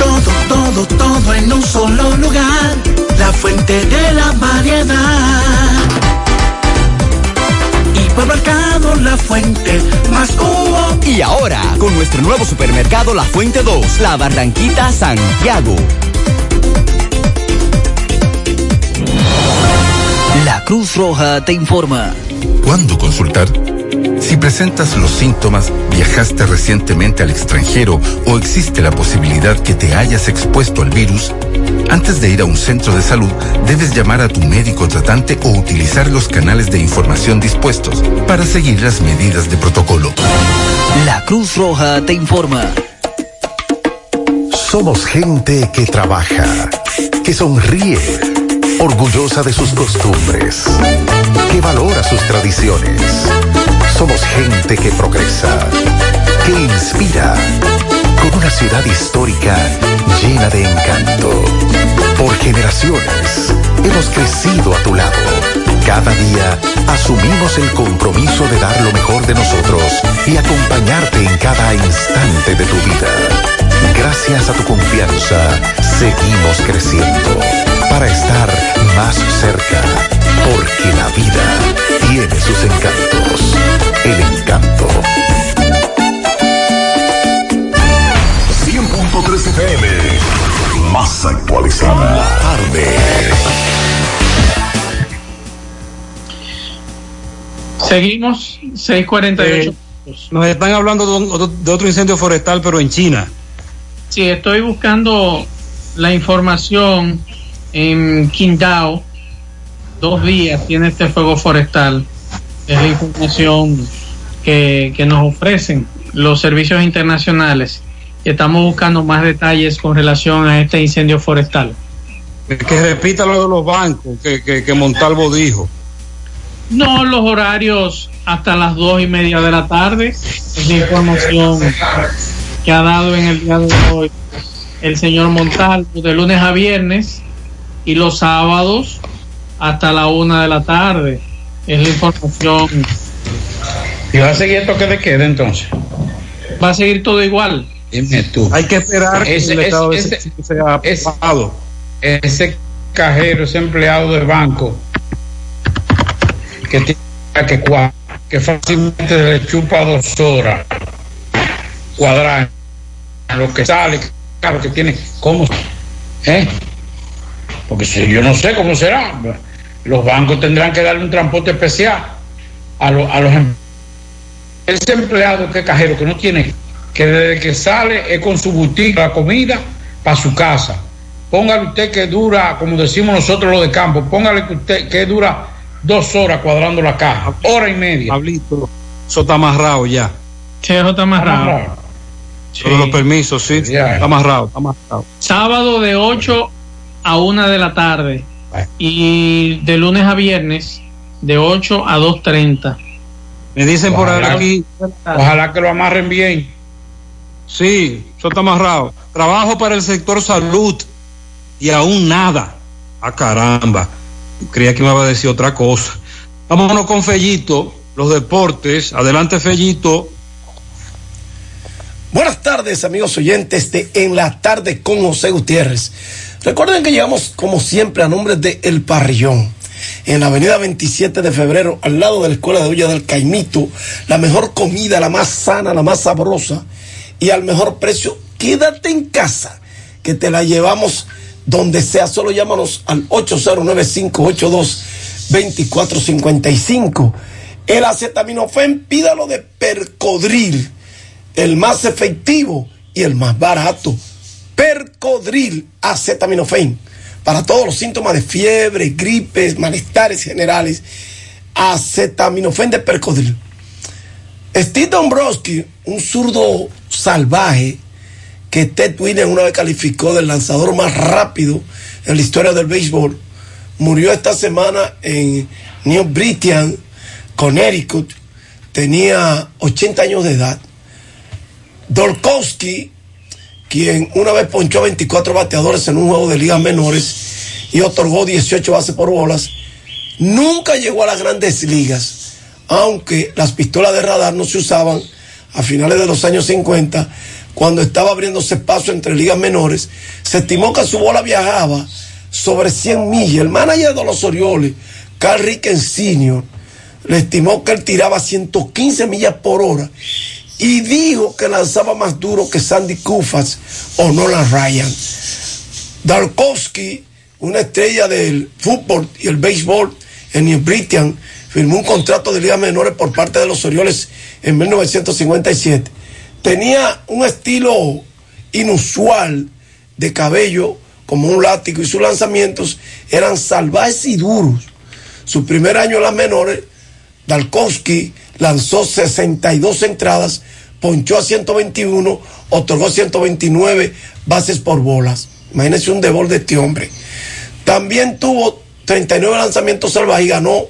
todo, todo, todo en un solo lugar, la fuente de la variedad. Hipermercado La Fuente, más cubo. Y ahora, con nuestro nuevo supermercado La Fuente 2, La Barranquita, Santiago. La Cruz Roja te informa. ¿Cuándo consultar? Si presentas los síntomas, viajaste recientemente al extranjero o existe la posibilidad que te hayas expuesto al virus, antes de ir a un centro de salud, debes llamar a tu médico tratante o utilizar los canales de información dispuestos para seguir las medidas de protocolo. La Cruz Roja te informa. Somos gente que trabaja, que sonríe, orgullosa de sus costumbres, que valora sus tradiciones. Somos gente que progresa, que inspira, con una ciudad histórica llena de encanto. Por generaciones hemos crecido a tu lado. Cada día asumimos el compromiso de dar lo mejor de nosotros y acompañarte en cada instante de tu vida. Gracias a tu confianza, seguimos creciendo para estar más cerca, porque la vida tiene sus encantos. El encanto. 100.3 FM. Más actualizada. La tarde. Seguimos, 648. Nos están hablando de otro incendio forestal, pero en China. Sí, estoy buscando la información en Qingdao. Dos días tiene este fuego forestal. Es la información que, que nos ofrecen los servicios internacionales. Y estamos buscando más detalles con relación a este incendio forestal. Que repita lo de los bancos que, que, que Montalvo dijo. No, los horarios hasta las dos y media de la tarde. Es la información que ha dado en el día de hoy el señor Montalvo de lunes a viernes y los sábados hasta la una de la tarde. Es la información. ¿Y va a seguir el toque de queda entonces? Va a seguir todo igual. Dime tú. Hay que esperar que Ese- el estado de ese- excepción sea ese- aprobado. Ese cajero, ese empleado del banco que tiene que cua- que fácilmente le chupa dos horas cuadrar lo que sale, claro que tiene, ¿cómo? ¿Eh? Porque si yo no sé cómo será, los bancos tendrán que darle un transporte especial a, los a los em- ese empleado que es cajero que no tiene que desde que sale es con su boutique la comida para su casa póngale usted que dura como decimos nosotros los de campo póngale que usted que dura dos horas cuadrando la caja hora y media Pablito, eso está amarrado ya. Sí, eso está amarrado. Los permisos, sí, está amarrado, está amarrado. Sábado de 8 a 1 de la tarde y de lunes a viernes de 8 a 2.30. Me dicen por aquí. ojalá que lo amarren bien. Sí, eso está amarrado. Trabajo para el sector salud y aún nada. Ah, caramba. Creía que me iba a decir otra cosa. Vámonos con Fellito, los deportes. Adelante, Fellito. Buenas tardes, amigos oyentes de En la Tarde con José Gutiérrez. Recuerden que llegamos, como siempre, a nombre de El Parrillón. En la avenida 27 de febrero, al lado de la Escuela de Olla del Caimito, la mejor comida, la más sana, la más sabrosa y al mejor precio. Quédate en casa, que te la llevamos donde sea. Solo llámanos al 809-582-2455. El acetaminofén, pídalo de Percodril el más efectivo y el más barato. Percodril acetaminofén. Para todos los síntomas de fiebre, gripes, malestares generales. acetaminofén de percodril. Steve Dombrowski, un zurdo salvaje que Ted Williams una vez calificó del lanzador más rápido en la historia del béisbol, murió esta semana en New Britain, Connecticut. Tenía 80 años de edad. Dolkowski, quien una vez ponchó 24 bateadores en un juego de ligas menores y otorgó 18 bases por bolas, nunca llegó a las grandes ligas, aunque las pistolas de radar no se usaban a finales de los años 50, cuando estaba abriéndose paso entre ligas menores, se estimó que su bola viajaba sobre 100 millas. El manager de los Orioles, Carl Ricken Sr., le estimó que él tiraba 115 millas por hora y dijo que lanzaba más duro que Sandy Koufax o Nolan Ryan. Darkowski, una estrella del fútbol y el béisbol en New Britain, firmó un contrato de ligas menores por parte de los Orioles en 1957. Tenía un estilo inusual de cabello como un látigo y sus lanzamientos eran salvajes y duros. Su primer año en las menores, Dalkowski lanzó 62 entradas, ponchó a 121, otorgó 129 bases por bolas. Imagínense un debol de este hombre. También tuvo 39 lanzamientos salvajes y ganó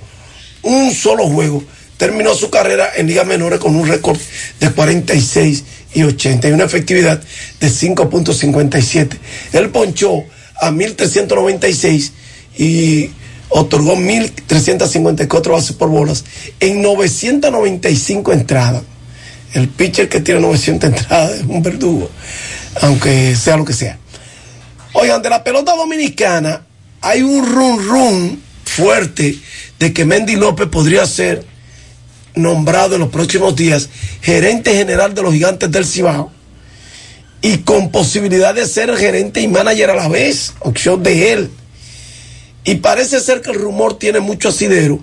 un solo juego. Terminó su carrera en ligas menores con un récord de 46 y 80 y una efectividad de 5.57. Él ponchó a 1.396 y otorgó 1.354 bases por bolas en 995 entradas. El pitcher que tiene 900 (laughs) entradas es un verdugo, aunque sea lo que sea. Oigan, de la pelota dominicana hay un run run fuerte de que Mendy López podría ser nombrado en los próximos días gerente general de los gigantes del Cibao y con posibilidad de ser gerente y manager a la vez, opción de él. Y parece ser que el rumor tiene mucho asidero,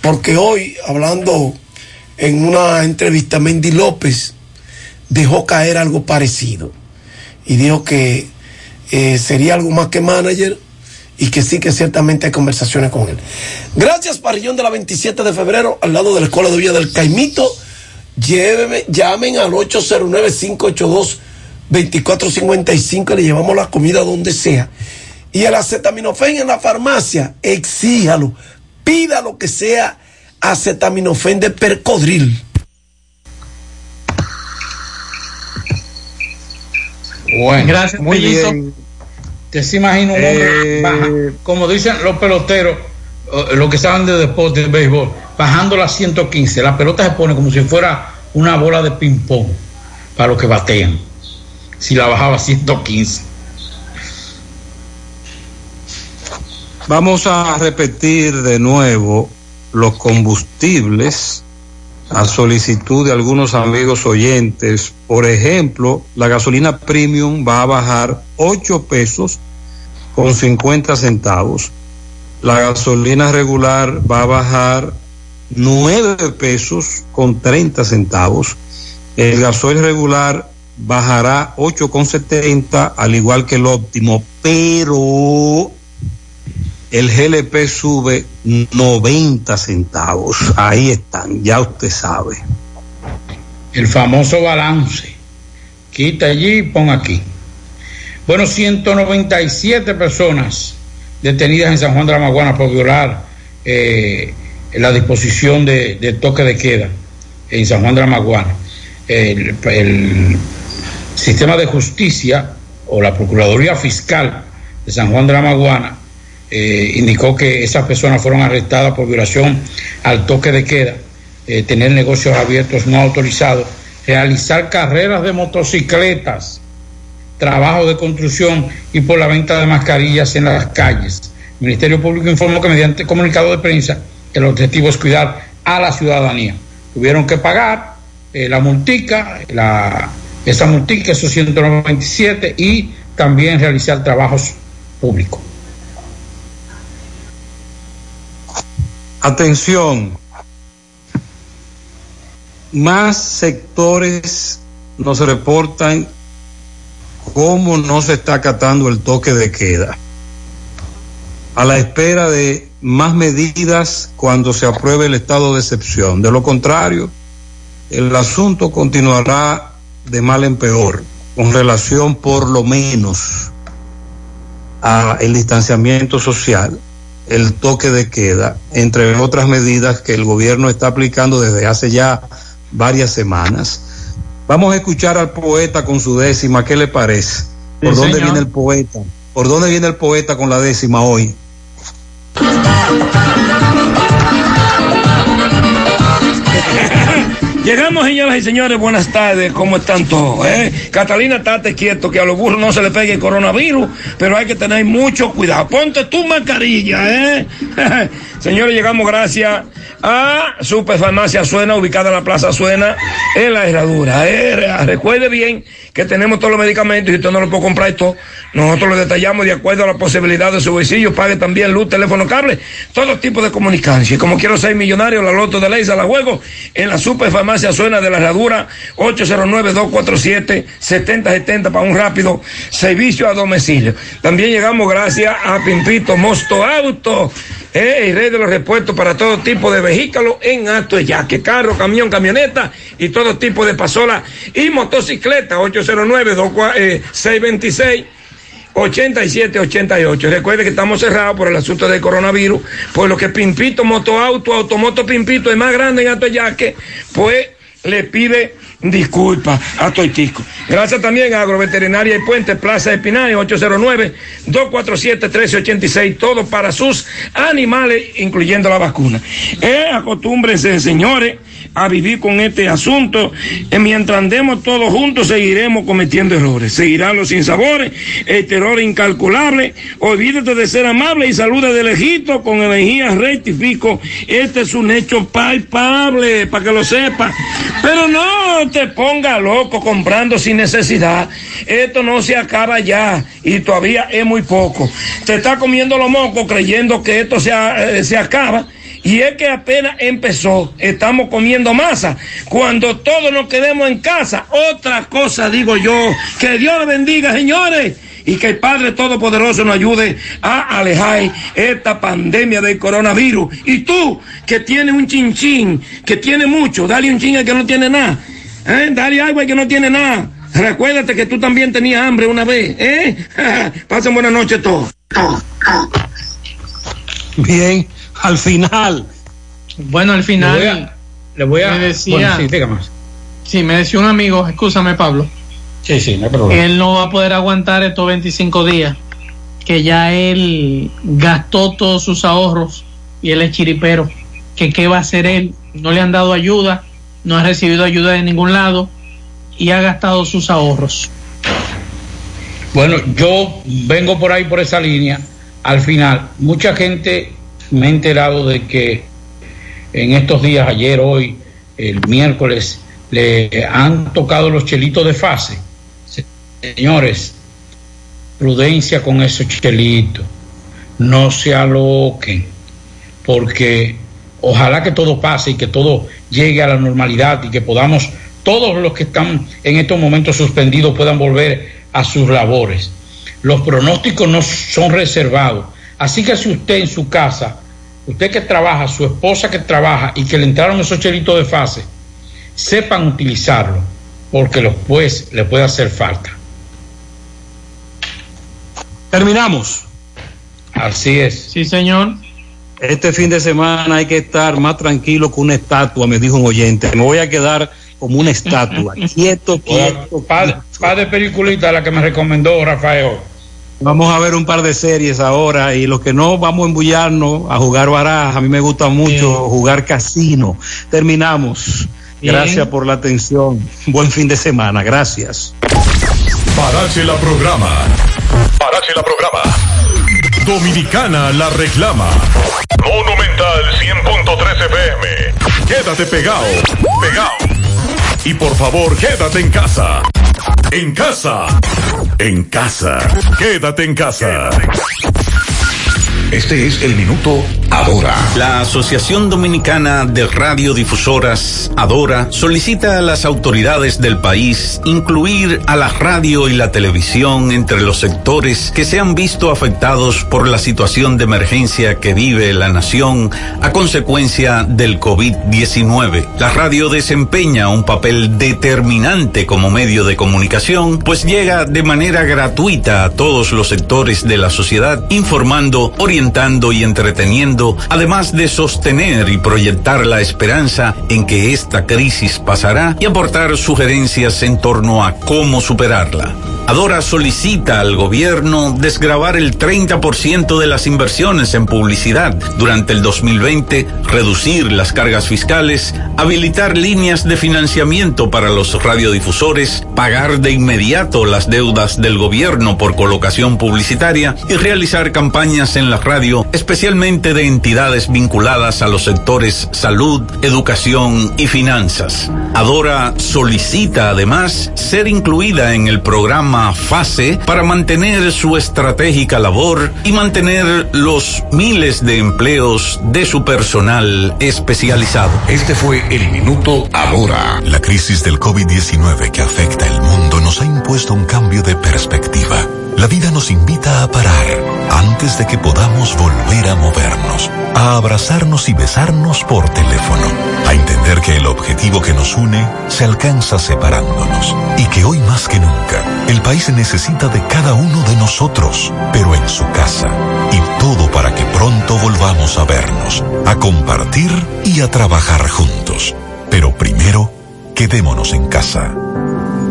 porque hoy, hablando en una entrevista, Mendy López dejó caer algo parecido y dijo que eh, sería algo más que manager y que sí que ciertamente hay conversaciones con él. Gracias, Parrillón de la 27 de febrero, al lado de la Escuela de Villa del Caimito. Lléveme, llamen al 809-582-2455 y le llevamos la comida donde sea. Y el acetaminofén en la farmacia, exíjalo, pida lo que sea acetaminofén de percodril. Bueno, Gracias, muy Pellito. bien. Te se imagina un hombre, Eh, baja- como dicen los peloteros, los que saben de deporte, de béisbol, bajando las 115. La pelota se pone como si fuera una bola de ping-pong para los que batean. Si la bajaba a 115. Vamos a repetir de nuevo los combustibles a solicitud de algunos amigos oyentes. Por ejemplo, la gasolina premium va a bajar 8 pesos con 50 centavos. La gasolina regular va a bajar 9 pesos con 30 centavos. El gasoil regular bajará 8 con 70, al igual que el óptimo, pero el GLP sube 90 centavos. Ahí están, ya usted sabe. El famoso balance. Quita allí y pon aquí. Bueno, 197 personas detenidas en San Juan de la Maguana por violar eh, la disposición de, toque de queda en San Juan de la Maguana. El, el sistema de justicia o la Procuraduría Fiscal de San Juan de la Maguana eh, indicó que esas personas fueron arrestadas por violación al toque de queda, eh, tener negocios abiertos no autorizados, realizar carreras de motocicletas, trabajo de construcción y por la venta de mascarillas en las calles. El Ministerio Público informó que mediante comunicado de prensa el objetivo es cuidar a la ciudadanía. Tuvieron que pagar eh, la multica, la, esa multica, esos 197, y también realizar trabajos públicos. Atención, más sectores nos reportan cómo no se está acatando el toque de queda. a la espera de más medidas cuando se apruebe el estado de excepción. De lo contrario, el asunto continuará de mal en peor con relación por lo menos a el distanciamiento social, el toque de queda, entre otras medidas que el gobierno está aplicando desde hace ya varias semanas. Vamos a escuchar al poeta con su décima, ¿qué le parece? ¿Por Sí, dónde señor. viene el poeta? ¿Por dónde viene el poeta con la décima hoy? Llegamos, señoras y señores, buenas tardes, ¿cómo están todos? eh? Catalina, estate quieto, que a los burros no se le pegue el coronavirus, pero hay que tener mucho cuidado. Ponte tu mascarilla, ¿eh? (laughs) señores, llegamos gracias a Superfarmacia Suena, ubicada en la Plaza Suena, en la herradura. ¿eh? Re- Recuerde bien que tenemos todos los medicamentos y usted no lo puede comprar esto. Nosotros lo detallamos de acuerdo a la posibilidad de su bolsillo. Pague también luz, teléfono, cable, todo tipo de comunicación. Y como quiero ser millonario, la loto de ley la juego en la Superfarmacia Suena de la Herradura, 809-247-7070 para un rápido servicio a domicilio. También llegamos gracias a Pimpito Mosto Auto. eh, el rey de los repuestos para todo tipo de vehículos en acto yaque, carro, camión, camioneta y todo tipo de pasola y motocicleta, 809-626. 8788. Recuerde que estamos cerrados por el asunto del coronavirus, por lo que Pimpito Motoauto, Automoto Pimpito es más grande en Atoyaque, pues le pide disculpas a Toitico. Gracias también a Agroveterinaria y Puente, Plaza de Pinay, 809-247-1386, todo para sus animales, incluyendo la vacuna. Eh, acostúmbrense, señores, a vivir con este asunto. Eh, mientras andemos todos juntos, seguiremos cometiendo errores. Seguirán los sinsabores, el terror incalculable. Olvídate de ser amable y saluda de lejito con energía rectifico. Este es un hecho palpable, para que lo sepa. Pero no te ponga loco comprando sin necesidad. Esto no se acaba ya y todavía es muy poco. Te está comiendo los mocos creyendo que esto se, eh, se acaba. Y es que apenas empezó, estamos comiendo masa. Cuando todos nos quedemos en casa, otra cosa digo yo, que Dios le bendiga, señores, y que el Padre Todopoderoso nos ayude a alejar esta pandemia del coronavirus. Y tú, que tienes un chinchín, que tiene mucho, dale un chin al que no tiene nada. ¿eh? Dale algo al que no tiene nada. Recuérdate que tú también tenías hambre una vez, ¿eh? (laughs) Pasen buenas noches todos. Bien, al final. Bueno, al final. Le voy a- le voy a- Me decía. bueno, sí, dígame. Sí, me decía un amigo, escúchame, Pablo. Sí, sí, no hay problema. él no va a poder aguantar estos 25 días, que ya él gastó todos sus ahorros y él es chiripero, que qué va a hacer él, no le han dado ayuda, no ha recibido ayuda de ningún lado y ha gastado sus ahorros. Bueno, yo vengo por ahí por esa línea. Al final, mucha gente me ha enterado de que en estos días, ayer, hoy, el miércoles, le han tocado los chelitos de fase. Señores, prudencia con esos chelitos. No se aloquen, porque ojalá que todo pase y que todo llegue a la normalidad y que podamos, todos los que están en estos momentos suspendidos puedan volver a sus labores. Los pronósticos no son reservados. Así que si usted en su casa, usted que trabaja, su esposa que trabaja y que le entraron esos chelitos de fase, sepan utilizarlo, porque después le puede hacer falta. Terminamos. Así es. Sí, señor. Este fin de semana hay que estar más tranquilo que una estatua, me dijo un oyente. Me voy a quedar como una estatua, (laughs) quieto, quieto. Par de peliculitas la que me recomendó Rafael. Vamos a ver un par de series ahora y los que no vamos a embullarnos a jugar baraja. A mí me gusta mucho jugar casino. Terminamos. Bien. Gracias por la atención. Buen fin de semana. Gracias. Parache la programa. Parache la programa. Dominicana la reclama. Monumental 100.13 FM. Quédate pegado. Pegado. Y por favor, quédate en casa. En casa. En casa. Quédate en casa. Este es el minuto Adora. La Asociación Dominicana de Radiodifusoras, Adora, solicita a las autoridades del país incluir a la radio y la televisión entre los sectores que se han visto afectados por la situación de emergencia que vive la nación a consecuencia del COVID-19. La radio desempeña un papel determinante como medio de comunicación, pues llega de manera gratuita a todos los sectores de la sociedad, informando, orientando y entreteniendo además de sostener y proyectar la esperanza en que esta crisis pasará y aportar sugerencias en torno a cómo superarla. Adora solicita al gobierno desgravar el 30% de las inversiones en publicidad durante el 2020, reducir las cargas fiscales, habilitar líneas de financiamiento para los radiodifusores, pagar de inmediato las deudas del gobierno por colocación publicitaria y realizar campañas en la radio, especialmente de entidades vinculadas a los sectores salud, educación y finanzas. Adora solicita además ser incluida en el programa FASE para mantener su estratégica labor y mantener los miles de empleos de su personal especializado. Este fue el minuto Adora. La crisis del COVID-19 que afecta el mundo nos ha impuesto un cambio de perspectiva. La vida nos invita a parar antes de que podamos volver a movernos, a abrazarnos y besarnos por teléfono, a entender que el objetivo que nos une se alcanza separándonos y que hoy más que nunca el país necesita de cada uno de nosotros, pero en su casa. Y todo para que pronto volvamos a vernos, a compartir y a trabajar juntos. Pero primero, quedémonos en casa.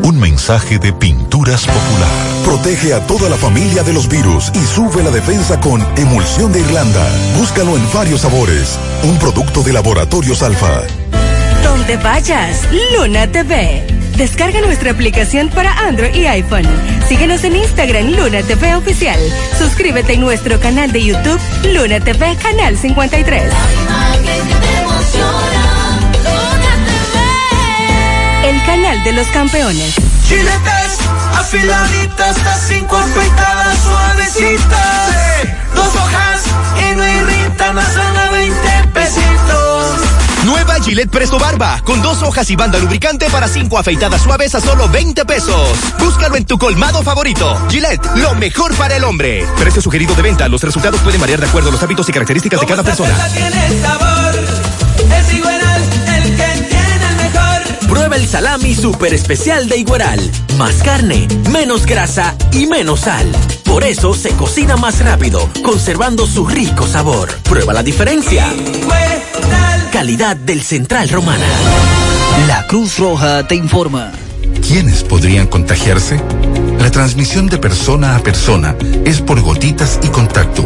Un mensaje de Pinturas Popular. Protege a toda la familia de los virus y sube la defensa con Emulsión de Irlanda. Búscalo en varios sabores. Un producto de Laboratorios Alfa. Donde vayas, Luna TV. Descarga nuestra aplicación para Android y iPhone. Síguenos en Instagram Luna TV Oficial. Suscríbete en nuestro canal de YouTube Luna TV Canal 53. El canal de los campeones. Chiletes, afiladitas, las cinco afeitadas suavecitas. Dos hojas y no irritan, hacen a 20 pesitos. Nueva Gillette Presto Barba, con dos hojas y banda lubricante para cinco afeitadas suaves a solo 20 pesos. Búscalo en tu colmado favorito. Gillette, lo mejor para el hombre. Precio sugerido de venta. Los resultados pueden variar de acuerdo a los hábitos y características de cada persona. tiene sabor, es igual Prueba el salami super especial de Igueral. Más carne, menos grasa y menos sal. Por eso se cocina más rápido, conservando su rico sabor. Prueba la diferencia. Calidad del Central Romana. La Cruz Roja te informa. ¿Quiénes podrían contagiarse? La transmisión de persona a persona es por gotitas y contacto.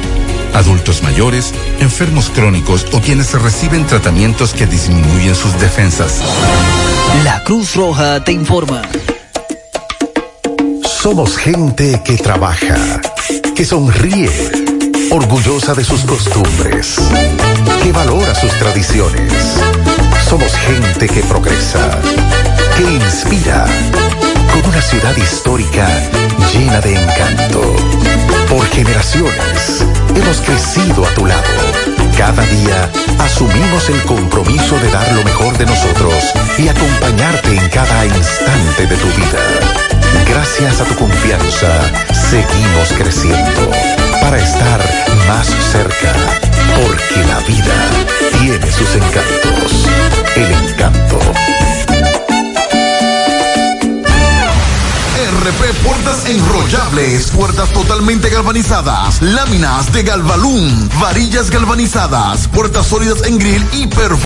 Adultos mayores, enfermos crónicos o quienes reciben tratamientos que disminuyen sus defensas. La Cruz Roja te informa. Somos gente que trabaja, que sonríe, orgullosa de sus costumbres, que valora sus tradiciones. Somos gente que progresa, que inspira, con una ciudad histórica llena de encanto. Por generaciones hemos crecido a tu lado. Cada día asumimos el compromiso de dar lo mejor de nosotros y acompañarte en cada instante de tu vida. Gracias a tu confianza, seguimos creciendo para estar más cerca, porque la vida tiene sus encantos. El encanto. Puertas Enrollables, puertas totalmente galvanizadas, láminas de galvalum, varillas galvanizadas, puertas sólidas en grill y perforadas